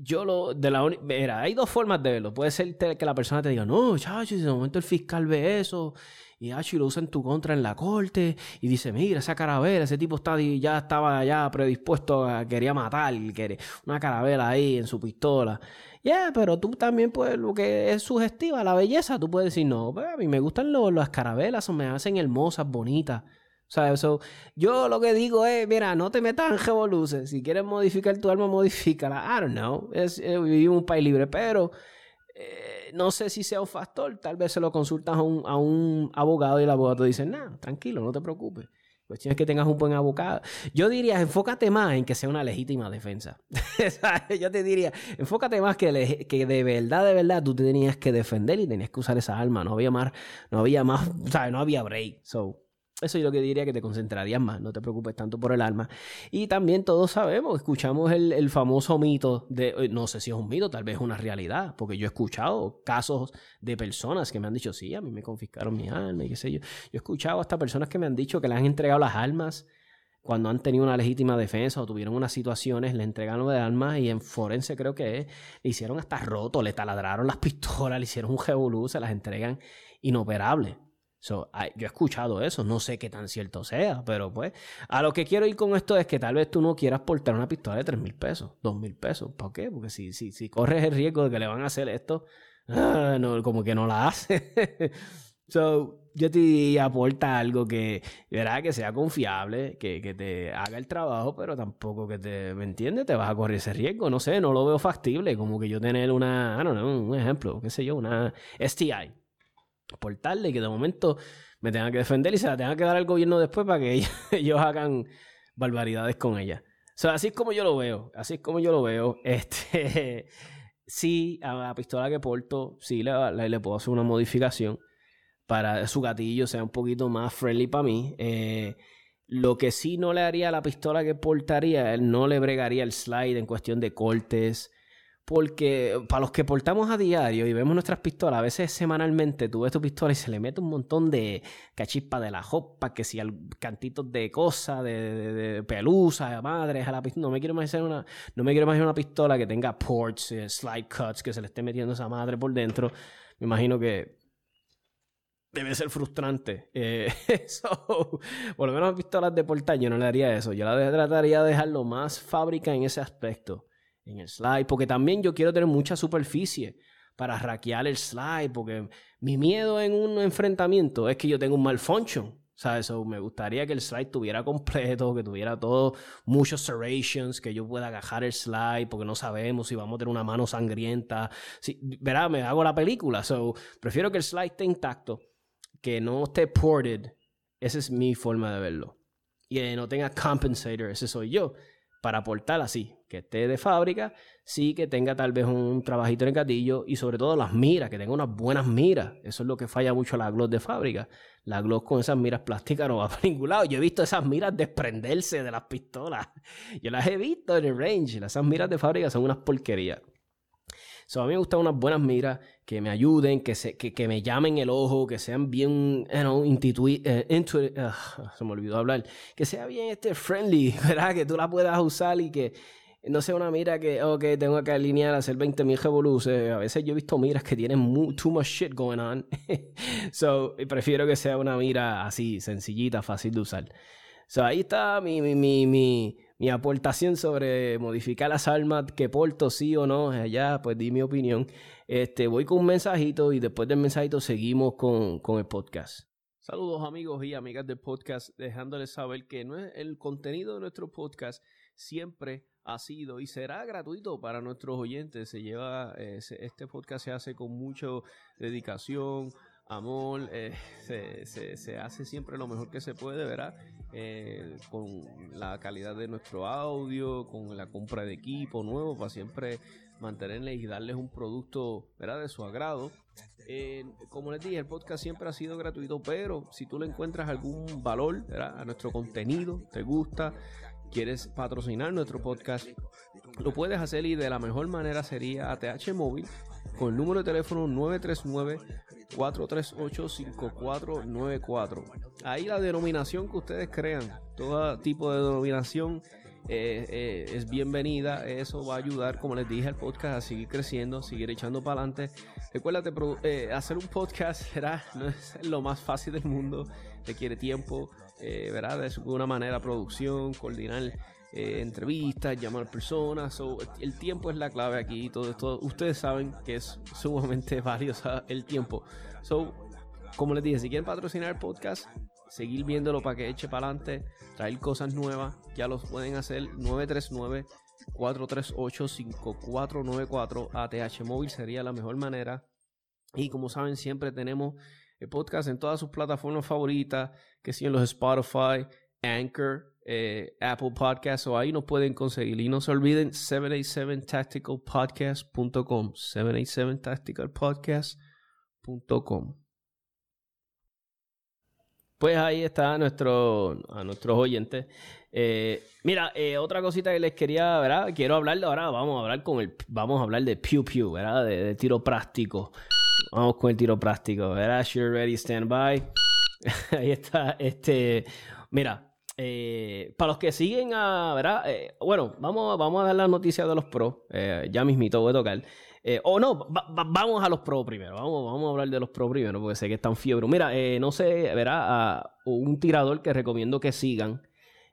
yo lo. de la Mira, hay dos formas de verlo. Puede ser que la persona te diga, no, chacho, si de momento el fiscal ve eso y Hachi lo usa en tu contra en la corte y dice, mira, esa carabela, ese tipo está, ya estaba ya predispuesto a quería matar, quiere una carabela ahí en su pistola. Ya, pero tú también pues lo que es sugestiva, la belleza, tú puedes decir, no, pues, a mí me gustan las carabelas, o me hacen hermosas, bonitas. Sea, eso yo lo que digo es, mira, no te metas en revoluces. Si quieres modificar tu alma, modifícala. I don't know. Es, eh, vivimos un país libre, pero eh, no sé si sea un factor, tal vez se lo consultas a un, a un abogado y el abogado te dice, no, tranquilo, no te preocupes. La cuestión es que tengas un buen abogado. Yo diría, enfócate más en que sea una legítima defensa. Yo te diría, enfócate más que, de verdad, de verdad, tú tenías que defender y tenías que usar esa arma. No había más, no había más, sea, no había break. So, eso es lo que diría que te concentrarías más, no te preocupes tanto por el alma. Y también todos sabemos, escuchamos el, famoso mito de, eh, no sé si es un mito, tal vez es una realidad, porque yo he escuchado casos de personas que me han dicho, sí, a mí me confiscaron mi alma y qué sé yo. Yo he escuchado hasta personas que me han dicho que le han entregado las almas cuando han tenido una legítima defensa o tuvieron unas situaciones, le entregaron de alma y en forense creo que le hicieron hasta roto, le taladraron las pistolas, le hicieron un revolú, se las entregan inoperables. So, yo he escuchado eso, no sé qué tan cierto sea, pero pues a lo que quiero ir con esto es que tal vez tú no quieras portar una pistola de 3 mil pesos, 2 mil pesos. ¿Por qué? Porque si, si, si corres el riesgo de que le van a hacer esto, ah, no, como que no la hace. so, yo te aporta algo que, ¿verdad? que sea confiable, que, que, te haga el trabajo, pero tampoco que te, ¿me entiendes? Te vas a correr ese riesgo. No sé, no lo veo factible, como que yo tener una, I don't know, un ejemplo, qué sé yo, una STI portarle y que de momento me tenga que defender y se la tenga que dar al gobierno después para que ellos, hagan barbaridades con ella. O sea, así es como yo lo veo, así es como yo lo veo. Este, sí, a la pistola que porto, sí le, le, puedo hacer una modificación para su gatillo sea un poquito más friendly para mí. Eh, lo que sí no le haría a la pistola que portaría, él no le bregaría el slide en cuestión de cortes, porque para los que portamos a diario y vemos nuestras pistolas, a veces semanalmente tú ves tu pistola y se le mete un montón de cachispa de la jopa, que si cantitos de cosas, de, pelusa, de madres a la pistola. No me quiero imaginar una, no me quiero imaginar una pistola que tenga ports, eh, slide cuts, que se le esté metiendo esa madre por dentro. Me imagino que debe ser frustrante. Eh, por lo menos pistolas de portal yo no le haría eso. Yo la trataría de dejarlo más fábrica en ese aspecto en el slide, porque también yo quiero tener mucha superficie para hackear el slide, porque mi miedo en un enfrentamiento es que yo tengo un malfunction. ¿Sabes? me gustaría que el slide tuviera completo, que tuviera todo, muchos serrations, que yo pueda agajar el slide, porque no sabemos si vamos a tener una mano sangrienta. Si, verá, me hago la película. So, prefiero que el slide esté intacto, que no esté ported. Esa es mi forma de verlo. Y no tenga compensator, ese soy yo para aportar así, que esté de fábrica, sí que tenga tal vez un trabajito en el gatillo y sobre todo las miras, que tenga unas buenas miras. Eso es lo que falla mucho la Glock de fábrica. La Glock con esas miras plásticas no va para ningún lado. Yo he visto esas miras desprenderse de las pistolas. Yo las he visto en el range. Esas miras de fábrica son unas porquerías. So, a mí me gustan unas buenas miras que me ayuden, que, se, que, me llamen el ojo, que sean bien, you know, eh, ah, se me olvidó hablar, que sea bien este friendly, ¿verdad? Que tú la puedas usar y que no sea una mira que, ok, tengo que alinear, hacer 20.000 revoluciones. A veces yo he visto miras que tienen too much shit going on. so, prefiero que sea una mira así, sencillita, fácil de usar. So, ahí está mi, mi, mi, mi aportación sobre modificar las armas que porto, sí o no, allá pues di mi opinión. Este, voy con un mensajito y después del mensajito seguimos con, con el podcast. Saludos amigos y amigas del podcast, dejándoles saber que el contenido de nuestro podcast siempre ha sido y será gratuito para nuestros oyentes. Se lleva, eh, este podcast se hace con mucha dedicación, amor, eh, se, hace siempre lo mejor que se puede, ¿verdad? Eh, con la calidad de nuestro audio, con la compra de equipo nuevo para siempre mantenerles y darles un producto ¿verdad? de su agrado. Eh, como les dije, el podcast siempre ha sido gratuito, pero si tú le encuentras algún valor a nuestro contenido, te gusta, quieres patrocinar nuestro podcast, lo puedes hacer y de la mejor manera sería ATH Móvil con el número de teléfono 939-438-5494. Ahí la denominación que ustedes crean, todo tipo de denominación eh, eh, es bienvenida. Eso va a ayudar, como les dije, al podcast a seguir creciendo, seguir echando para adelante. Recuérdate, eh, hacer un podcast será, no es lo más fácil del mundo, requiere tiempo, ¿verdad? De alguna manera, producción, coordinar. Entrevistas, llamar personas, el tiempo es la clave aquí. Todo ustedes saben que es sumamente valioso el tiempo. So, como les dije, si quieren patrocinar el podcast, seguir viéndolo para que eche para adelante, traer cosas nuevas, ya los pueden hacer 939 438 5494 ATH móvil sería la mejor manera. Y como saben, siempre tenemos el podcast en todas sus plataformas favoritas, que en los Spotify, Anchor, eh, Apple Podcasts, o ahí nos pueden conseguir. Y no se olviden 787tacticalpodcast.com, 787tacticalpodcast.com. Pues ahí está nuestro, a nuestros oyentes. Eh, mira, eh, otra cosita que les quería, ¿verdad? Quiero hablar ahora, vamos a hablar con el, vamos a hablar de Pew Pew, ¿verdad? De, tiro práctico. Vamos con el tiro práctico, ¿verdad? Sure, ready, stand by. ahí está, este, mira, eh, para los que siguen a, ¿verdad? bueno, vamos, a dar la noticia de los pros. ya mismito voy a tocar. Eh, o no, vamos a los pro primero. Vamos, a hablar de los pro primero, porque sé que están fiebre. Mira, eh, no sé, verá, un tirador que recomiendo que sigan.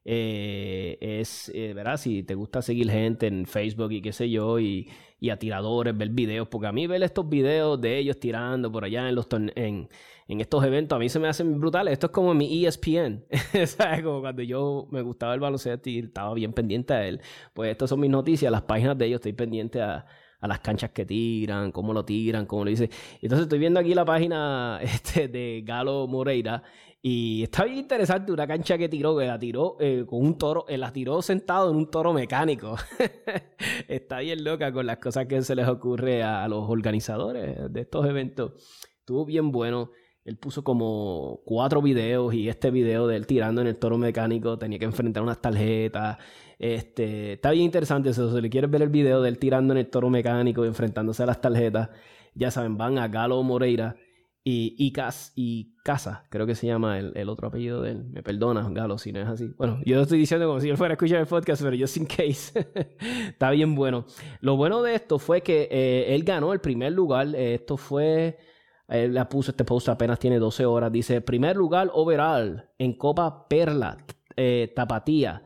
Eh, es, verá, si te gusta seguir gente en Facebook y qué sé yo, y, a tiradores, ver videos, porque a mí ver estos videos de ellos tirando por allá en los en, en estos eventos, a mí se me hacen brutales. Esto es como mi ESPN, ¿sabes? Como cuando yo me gustaba el baloncesto y estaba bien pendiente a él. Pues estas son mis noticias, las páginas de ellos, estoy pendiente a a las canchas que tiran, cómo lo tiran, cómo lo dice. Entonces estoy viendo aquí la página este, de Galo Moreira y está bien interesante una cancha que tiró, que la tiró eh, con un toro, eh, la tiró sentado en un toro mecánico. está bien loca con las cosas que se les ocurre a los organizadores de estos eventos. Estuvo bien bueno. Él puso como cuatro videos y este video de él tirando en el toro mecánico tenía que enfrentar unas tarjetas. Este, está bien interesante eso. Si le quieres ver el video de él tirando en el toro mecánico y enfrentándose a las tarjetas, ya saben, van a Galo Moreira y, y, y Casa, creo que se llama el, otro apellido de él. Me perdona, Galo, si no es así. Bueno, yo estoy diciendo como si él fuera a escuchar el podcast, pero yo sin case. está bien bueno. Lo bueno de esto fue que eh, él ganó el primer lugar. esto fue él la puso este post apenas tiene 12 horas. Dice, primer lugar overall en Copa Perla, eh, Tapatía,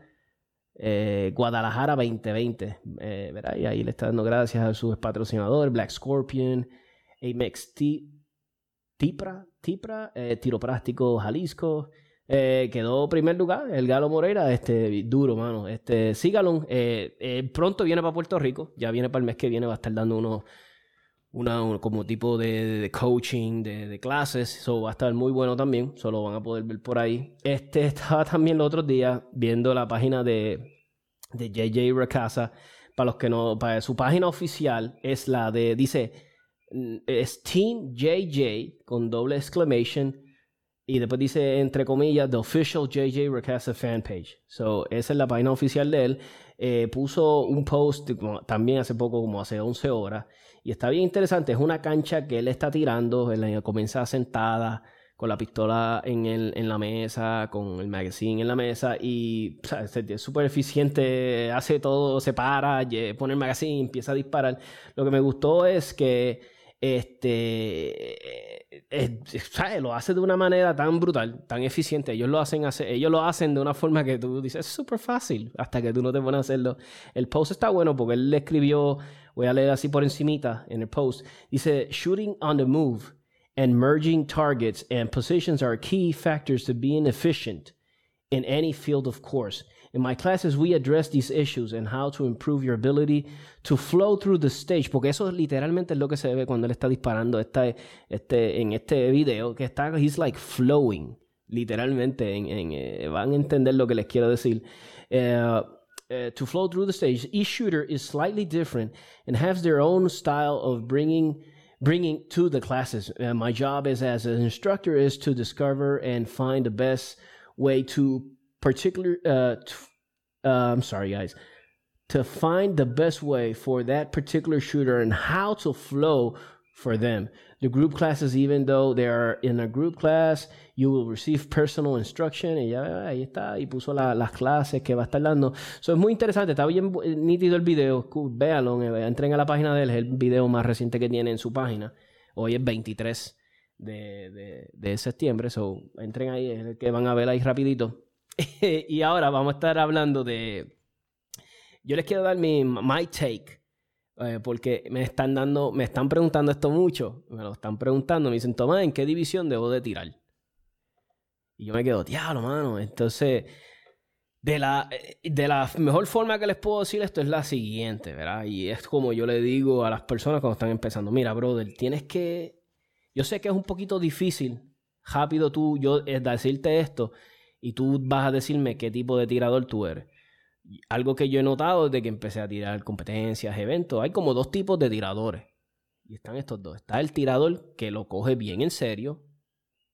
eh, Guadalajara 2020. Eh, y ahí le está dando gracias a sus patrocinadores, Black Scorpion, Amex Tipra, Tipra Tiro Práctico Jalisco. quedó primer lugar el Galo Moreira, este duro, mano. Este, sígalo. pronto viene para Puerto Rico, ya viene para el mes que viene, va a estar dando unos una, como tipo de, coaching, de, clases. Eso va a estar muy bueno también. Solo van a poder ver por ahí. Este estaba también el otro día viendo la página de, de JJ Recasa. Para los que no, para su página oficial es la de, dice, mm, es Team JJ con doble exclamation. Y después dice, entre comillas, The Official JJ Recasa Fan Page. So, esa es la página oficial de él. Eh, puso un post también hace poco, como hace 11 horas y está bien interesante. Es una cancha que él está tirando. Él comienza sentada con la pistola en, el, en la mesa, con el magazine en la mesa y es súper eficiente, hace todo, se para, pone el magazine, empieza a disparar. Lo que me gustó es que este, eh, eh, lo hace de una manera tan brutal, tan eficiente. Ellos lo hacen, ellos lo hacen de una forma que tú dices, es súper fácil, hasta que tú no te pones a hacerlo. El post está bueno porque él escribió, voy a leer así por encimita en el post, dice, shooting on the move and merging targets and positions are key factors to being efficient in any field of course. In my classes, we address these issues and how to improve your ability to flow through the stage, porque eso literalmente es lo que se ve cuando él está disparando esta, este, en este video, que está, he's like flowing, literalmente, en, en, eh, van a entender lo que les quiero decir. Uh, uh, to flow through the stage, each shooter is slightly different and has their own style of bringing bringing to the classes. Uh, my job is as an instructor is to discover and find the best way to particular uh, uh, I'm sorry guys to find the best way for that particular shooter and how to flow for them. The group classes, even though they are in a group class, you will receive personal instruction. Y ya ahí está, y puso la, las clases que va a estar dando. Eso es muy interesante, está bien nítido el video. Véanlo, eh, entren a la página de él, es el video más reciente que tiene en su página. Hoy es 23 de, de, de septiembre, so entren ahí, es el que van a ver ahí rapidito. y ahora vamos a estar hablando de... Yo les quiero dar mi my take, eh, porque me están dando, me están preguntando esto mucho, me lo están preguntando, me dicen, Tomás, ¿en qué división debo de tirar? Y yo me quedo, diablo, mano. Entonces, de la, de la mejor forma que les puedo decir esto es la siguiente, ¿verdad? Y es como yo le digo a las personas cuando están empezando, mira, brother, tienes que... Yo sé que es un poquito difícil, rápido tú, yo es decirte esto, y tú vas a decirme qué tipo de tirador tú eres. Algo que yo he notado desde que empecé a tirar competencias, eventos, hay como dos tipos de tiradores. Y están estos dos. Está el tirador que lo coge bien en serio,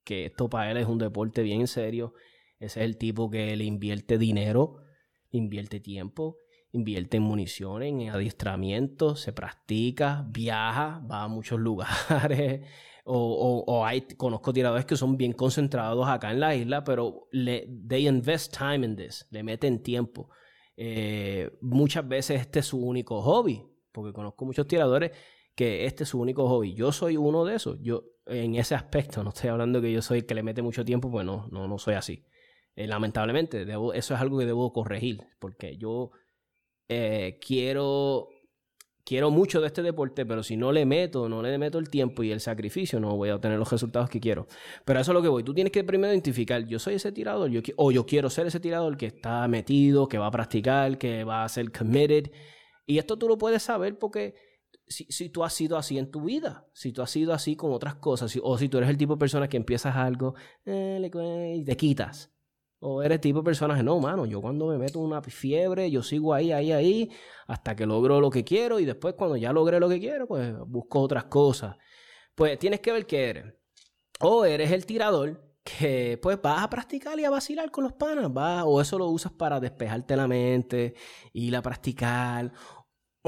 que esto para él es un deporte bien en serio. Ese es el tipo que le invierte dinero, invierte tiempo, invierte en municiones, en adiestramiento, se practica, viaja, va a muchos lugares, o, o, hay, conozco tiradores que son bien concentrados acá en la isla, pero le, they invest time in this, le meten tiempo. Eh, muchas veces este es su único hobby, porque conozco muchos tiradores que este es su único hobby. Yo soy uno de esos. Yo, en ese aspecto, no estoy hablando que yo soy el que le mete mucho tiempo, pues no, no, no soy así. Eh, lamentablemente, debo, eso es algo que debo corregir, porque yo eh, quiero quiero mucho de este deporte, pero si no le meto, no le meto el tiempo y el sacrificio, no voy a obtener los resultados que quiero. Pero eso es lo que voy. Tú tienes que primero identificar, yo soy ese tirador, o yo quiero ser ese tirador que está metido, que va a practicar, que va a ser committed. Y esto tú lo puedes saber porque si, tú has sido así en tu vida, si tú has sido así con otras cosas, o si tú eres el tipo de persona que empiezas algo eh, y te quitas. O eres tipo de personaje, no, mano, yo cuando me meto una fiebre, yo sigo ahí, ahí, ahí, hasta que logro lo que quiero y después cuando ya logré lo que quiero, pues busco otras cosas. Pues tienes que ver qué eres. O eres el tirador que pues vas a practicar y a vacilar con los panas, vas, o eso lo usas para despejarte la mente, ir a practicar,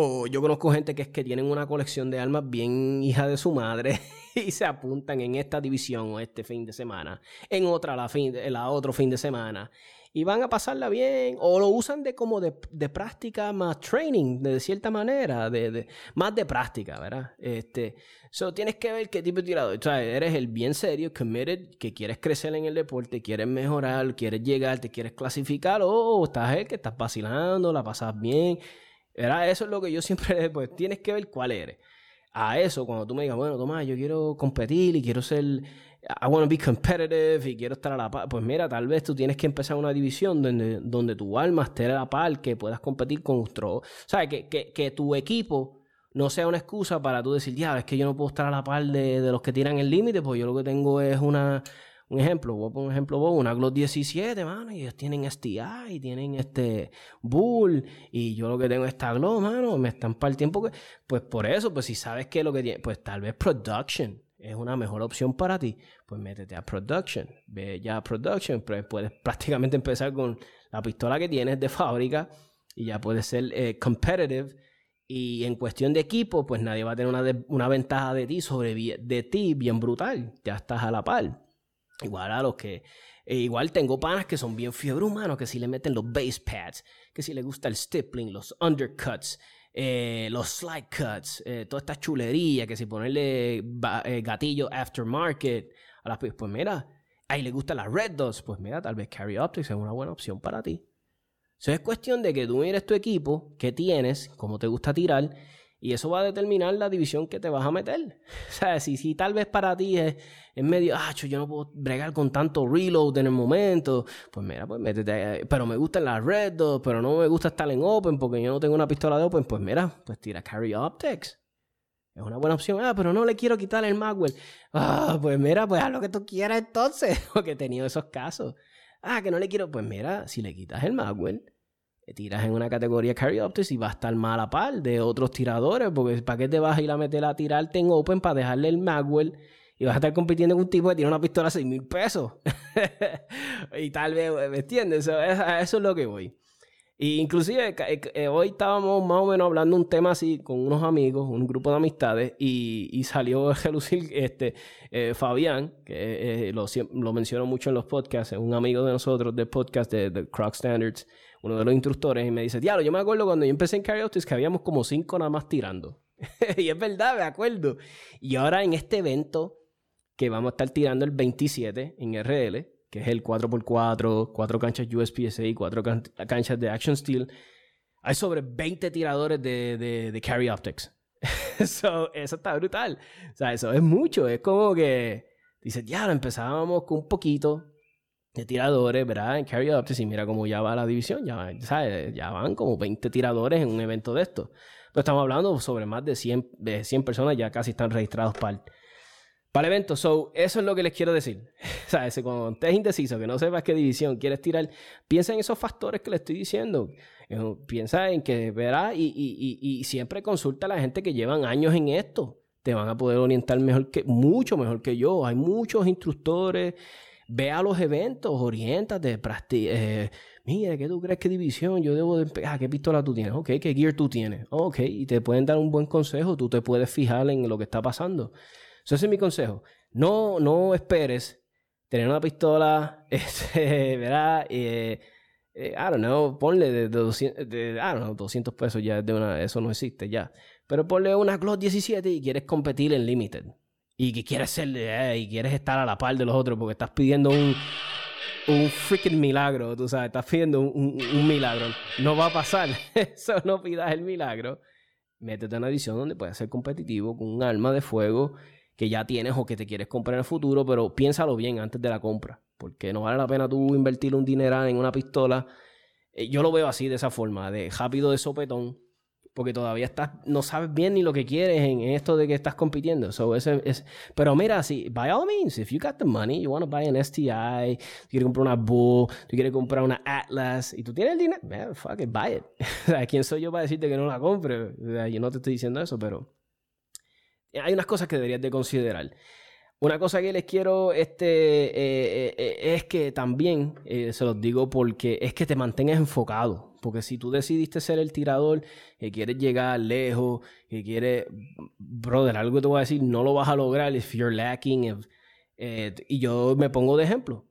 o yo conozco gente que es que tienen una colección de armas bien hija de su madre y se apuntan en esta división o este fin de semana, en otra la, fin, la otro fin de semana y van a pasarla bien o lo usan de como de, práctica más training de cierta manera de, más de práctica verdad este so tienes que ver qué tipo de tirador o sea, eres el bien serio committed que quieres crecer en el deporte quieres mejorar quieres llegar te quieres clasificar o estás el que estás vacilando la pasas bien eso es lo que yo siempre, pues tienes que ver cuál eres. A eso, cuando tú me digas, bueno, Tomás, yo quiero competir y quiero ser, I want to be competitive y quiero estar a la par, pues mira, tal vez tú tienes que empezar una división donde, donde tu alma esté a la par, que puedas competir con otro, ¿sabes? Que, que, que tu equipo no sea una excusa para tú decir, ya, es que yo no puedo estar a la par de, de los que tiran el límite, pues yo lo que tengo es una, un ejemplo, voy a poner un ejemplo, una Glock 17, mano, y ellos tienen STI, y tienen este Bull, y yo lo que tengo es esta Glock, mano, me están para el tiempo que, pues por eso, pues si sabes que lo que tiene, pues tal vez Production es una mejor opción para ti, pues métete a Production, ve ya Production, pues puedes prácticamente empezar con la pistola que tienes de fábrica, y ya puedes ser eh, competitive, y en cuestión de equipo, pues nadie va a tener una, una ventaja de ti sobre de ti bien brutal, ya estás a la par. Igual a los que. E igual tengo panas que son bien fiebre humanos, que si le meten los base pads, que si le gusta el stippling, los undercuts, eh, los slide cuts, eh, toda esta chulería, que si ponerle eh, gatillo aftermarket a las pues mira, ahí le gustan las red dots, pues mira, tal vez Carry Optics es una buena opción para ti. Eso es cuestión de que tú mires tu equipo, qué tienes, cómo te gusta tirar y eso va a determinar la división que te vas a meter. O sea, si, si tal vez para ti es, medio, ah, yo no puedo bregar con tanto reload en el momento, pues mira, pues métete. Pero me gustan las red pero no me gusta estar en open porque yo no tengo una pistola de open, pues mira, pues tira carry optics. Es una buena opción. Ah, pero no le quiero quitar el Magwell. Ah, pues mira, pues haz lo que tú quieras entonces. Porque he tenido esos casos. Ah, que no le quiero. Pues mira, si le quitas el Magwell, tiras en una categoría carry optics y va a estar mal a par de otros tiradores, porque ¿para qué te vas a ir a meter a tirarte en open para dejarle el Magwell y vas a estar compitiendo con un tipo que tiene una pistola a 6 mil pesos? y tal vez, ¿me entiendes? Eso, eso es lo que voy. Y inclusive eh, eh, hoy estábamos más o menos hablando un tema así con unos amigos, un grupo de amistades, y, salió a relucir este, eh, Fabián, que lo, lo menciono mucho en los podcasts, es un amigo de nosotros del podcast de, de Croc Standards, uno de los instructores, y me dice, diablo, yo me acuerdo cuando yo empecé en Carry que habíamos como cinco nada más tirando. y es verdad, me acuerdo. Y ahora en este evento, que vamos a estar tirando el 27 en RL, que es el 4x4, cuatro canchas USPSA y cuatro canchas de Action Steel, hay sobre 20 tiradores de, de, Carry Optics. eso, eso está brutal. O sea, eso es mucho. Es como que, dice, ya, empezábamos con un poquito, de tiradores, ¿verdad? En Carry Optics y mira cómo ya va la división, ya, ¿sabes? ya van como 20 tiradores en un evento de esto. Pero estamos hablando sobre más de 100, de 100 personas, ya casi están registrados para para el evento. So, eso es lo que les quiero decir. ¿Sabes? Cuando estés indeciso, que no sepas qué división quieres tirar, piensa en esos factores que le estoy diciendo. Eh, piensa en que, verá, y, y, y, y siempre consulta a la gente que llevan años en esto. Te van a poder orientar mejor que, mucho mejor que yo. Hay muchos instructores ve a los eventos, oriéntate, practica. Eh, mira, ¿qué tú crees que división? Yo debo de... Ah, ¿qué pistola tú tienes? Ok, ¿qué gear tú tienes? Ok, y te pueden dar un buen consejo, tú te puedes fijar en lo que está pasando. ese es mi consejo. No, no esperes tener una pistola, este, ¿verdad? Eh, eh, I don't know, ponle de, 200, de, I don't know, 200 pesos ya de una, eso no existe ya. Pero ponle una Glock 17 y quieres competir en Limited y que quieres ser eh, y quieres estar a la par de los otros porque estás pidiendo un un freaking milagro, tú sabes, estás pidiendo un, milagro. No va a pasar. Eso no pidas el milagro. Métete en una edición donde puedas ser competitivo con un arma de fuego que ya tienes o que te quieres comprar en el futuro, pero piénsalo bien antes de la compra. Porque no vale la pena tú invertir un dineral en una pistola. Eh, yo lo veo así, de esa forma, de rápido de sopetón porque todavía estás, no sabes bien ni lo que quieres en, esto de que estás compitiendo. So, ese, es, pero mira, si, by all means, if you got the money, you want to buy an STI, tú quieres comprar una Bull, tú quieres comprar una Atlas, y tú tienes el dinero, man, fuck it, buy it. ¿quién soy yo para decirte que no la compre? yo no te estoy diciendo eso, pero hay unas cosas que deberías de considerar. Una cosa que les quiero este, eh, eh, eh, es que también, se los digo porque es que te mantengas enfocado. Porque si tú decidiste ser el tirador, que quieres llegar lejos, que quieres, brother, algo que te voy a decir, no lo vas a lograr if you're lacking. Y yo me pongo de ejemplo.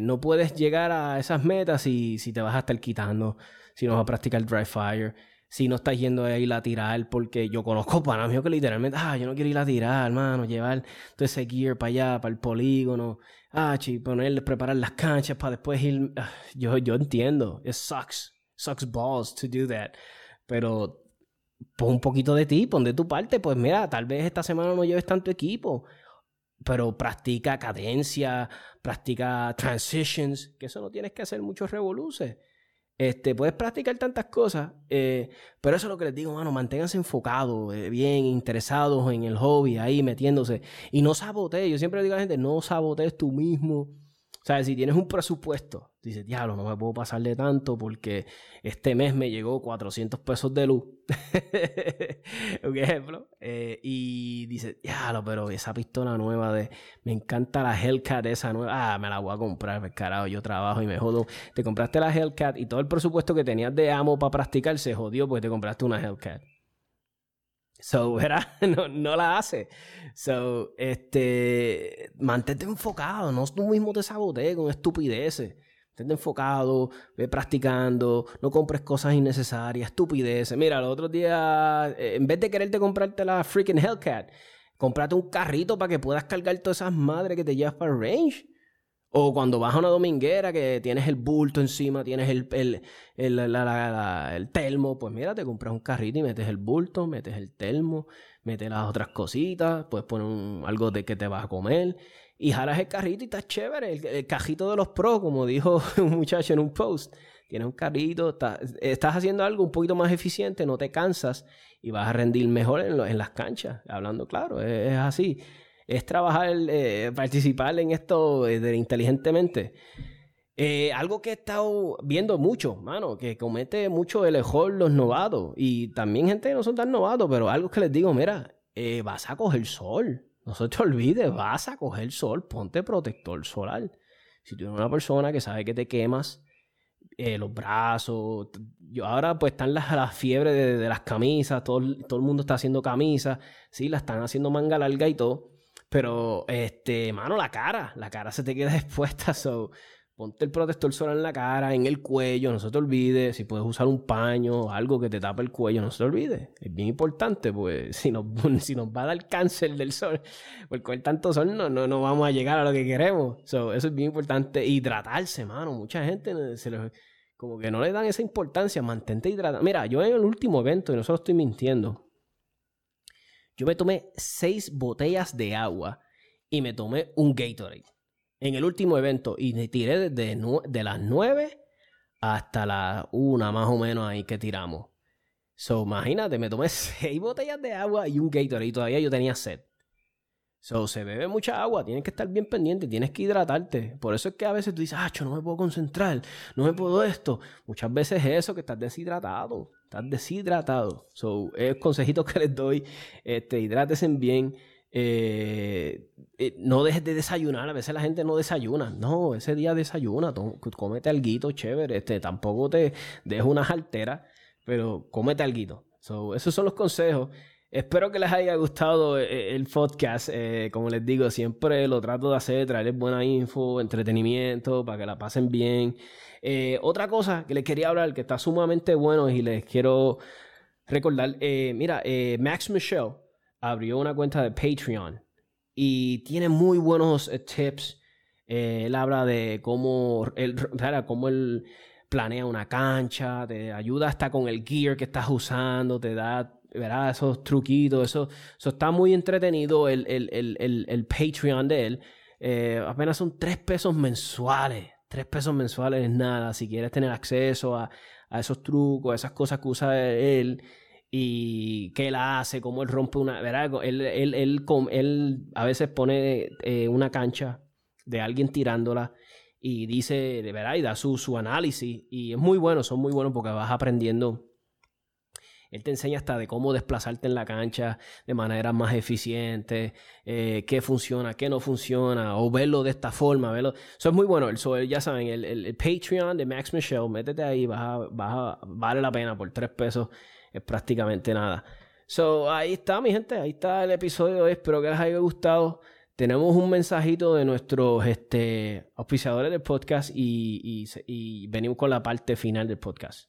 No puedes llegar a esas metas si, si te vas a estar quitando, si no vas a practicar dry fire, si no estás yendo a ir a tirar, porque yo conozco para que literalmente, ah, yo no quiero ir a tirar, hermano, llevar todo ese gear para allá, para el polígono, ah, chi, ponerle, preparar las canchas para después ir. Ah, yo, yo entiendo, it sucks sucks balls to do that. Pero pon un poquito de ti, pon de tu parte. Pues mira, tal vez esta semana no lleves tanto equipo, pero practica cadencia, practica transitions, que eso no tienes que hacer muchos revoluces. Este, puedes practicar tantas cosas, eh, pero eso es lo que les digo, mano, manténganse enfocados, eh, bien interesados en el hobby, ahí metiéndose. Y no sabotees, yo siempre digo a la gente, no sabotees tú mismo sea, si tienes un presupuesto, dices, diablo, no me puedo pasarle tanto porque este mes me llegó 400 pesos de luz. un ejemplo. Eh, y dices, diablo, pero esa pistola nueva de. Me encanta la Hellcat esa nueva. Ah, me la voy a comprar, pues, carajo, yo trabajo y me jodo. Te compraste la Hellcat y todo el presupuesto que tenías de amo para practicar se jodió porque te compraste una Hellcat. So. No, no, la hace. So, este, mantente enfocado, no tú mismo te sabotees con estupideces. Estén enfocado, ve practicando, no compres cosas innecesarias, estupideces. Mira, los otros días, eh, en vez de quererte comprarte la freaking Hellcat, comprate un carrito para que puedas cargar todas esas madres que te llevas para el range. O cuando vas a una dominguera que tienes el bulto encima, tienes el, el, el, el, pues mira, te compras un carrito y metes el bulto, metes el telmo, metes las otras cositas, puedes poner algo de que te vas a comer y jalas el carrito y estás chévere. El, cajito de los pros, como dijo un muchacho en un post. Tienes un carrito, estás, haciendo algo un poquito más eficiente, no te cansas y vas a rendir mejor en las canchas. Hablando claro, es, así. Es trabajar, eh, participar en esto eh, inteligentemente. Eh, algo que he estado viendo mucho, mano, que comete mucho el error los novatos y también gente que no son tan novatos, pero algo que les digo, mira, vas a coger sol. No se te olvide, vas a coger sol, ponte protector solar. Si tú eres una persona que sabe que te quemas los brazos, yo ahora pues están las, las fiebres de, las camisas, todo, todo el mundo está haciendo camisas, sí, la están haciendo manga larga y todo, pero este, mano, la cara, la cara se te queda expuesta, so, Ponte el protector solar en la cara, en el cuello, no se te olvide. Si puedes usar un paño, algo que te tape el cuello, no se te olvide. Es bien importante, pues si nos, si nos va a dar cáncer del sol, pues con tanto sol no, no, no vamos a llegar a lo que queremos. eso es bien importante. Hidratarse, mano. Mucha gente se como que no le dan esa importancia. Mantente hidratado. Mira, yo en el último evento, y no solo estoy mintiendo, yo me tomé seis botellas de agua y me tomé un Gatorade en el último evento y me tiré de las 9 hasta las 1 más o menos ahí que tiramos. So, imagínate, me tomé 6 botellas de agua y un Gatorade y todavía yo tenía sed. So, se bebe mucha agua, tienes que estar bien pendiente, tienes que hidratarte. Por eso es que a veces tú dices, ah, yo no me puedo concentrar, no me puedo esto. Muchas veces es eso, que estás deshidratado, estás deshidratado. So, es consejito que les doy, este, hidrátese bien. Eh, eh, no dejes de desayunar. A veces la gente no desayuna. No, ese día desayuna. Cómete algo chévere. Este, tampoco te dejes una jaltera, pero cómete algo. So, esos son los consejos. Espero que les haya gustado eh, el podcast. como les digo, siempre lo trato de hacer, traerles buena info, entretenimiento, para que la pasen bien. otra cosa que les quería hablar, que está sumamente bueno y les quiero recordar. mira, Max Michelle abrió una cuenta de Patreon y tiene muy buenos eh, tips. Eh, él habla de cómo él, cómo él planea una cancha, te ayuda hasta con el gear que estás usando, te da ¿verdad? esos truquitos, eso, eso está muy entretenido el, el, Patreon de él. Eh, apenas son tres pesos mensuales. Tres pesos mensuales es nada. Si quieres tener acceso a, a esos trucos, a esas cosas que usa él y qué él hace, cómo él rompe una, ¿verdad? Él, él, él, él a veces pone eh, una cancha de alguien tirándola y dice, ¿verdad? Y da su, su análisis y es muy bueno, son muy buenos porque vas aprendiendo. Él te enseña hasta de cómo desplazarte en la cancha de manera más eficiente, eh, qué funciona, qué no funciona, o verlo de esta forma, verlo. Eso es muy bueno. So, ya saben, el, Patreon de Max Michelle, métete ahí, vas vale la pena por tres pesos es prácticamente nada. So, ahí está, mi gente. Ahí está el episodio. Espero que les haya gustado. Tenemos un mensajito de nuestros este, auspiciadores del podcast y venimos con la parte final del podcast.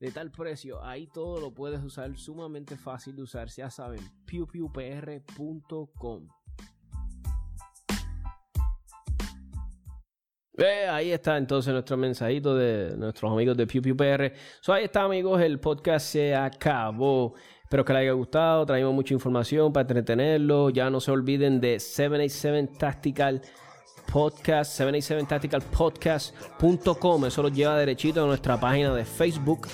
de tal precio, ahí todo lo puedes usar. Sumamente fácil de usar. Ya saben, pewpewpr.com. ahí está entonces nuestro mensajito de nuestros amigos de Pew PR. So, ahí está, amigos, el podcast se acabó. Espero que les haya gustado. Traemos mucha información para entretenerlo. Ya no se olviden de 787 Tactical Podcast, 787 Tactical Podcast.com. Eso los lleva derechito a nuestra página de Facebook.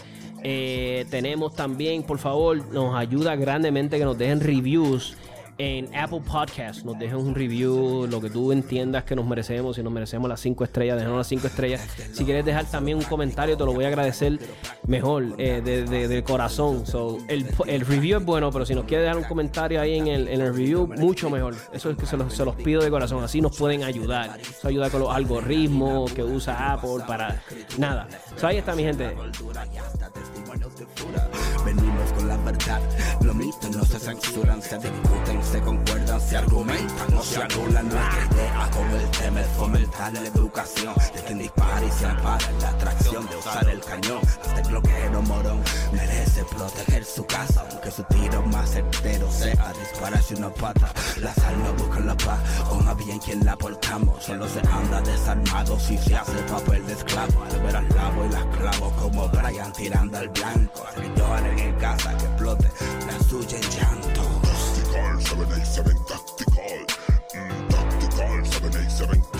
Eh, tenemos también, por favor, nos ayuda grandemente que nos dejen reviews en Apple Podcast. Nos dejen un review, lo que tú entiendas que nos merecemos. Si nos merecemos las 5 estrellas, déjanos las 5 estrellas. Si quieres dejar también un comentario, te lo voy a agradecer mejor, eh, de, corazón. So, el, review es bueno, pero si nos quieres dejar un comentario ahí en el, review, mucho mejor. Eso es que se los, pido de corazón. Así nos pueden ayudar. Eso ayuda con los algoritmos que usa Apple para nada. So, ahí está mi gente. No se censuran, se concuerdan, se argumentan o se anulan. Nuestra idea con el tema es fomentar la educación de quien dispara y se ampara la atracción de usar el cañón. Hasta el bloqueo morón merece proteger su casa, aunque su tiro más certero sea dispararse una pata. Las almas buscan la paz, con a bien quien la portamos. Solo se anda desarmado si se hace papel de esclavo. Al ver al lavo y las clavo como Brian tirando al blanco. Lloran en casa que explote la suya en llanto. 787 tactical. Mm, tactical 787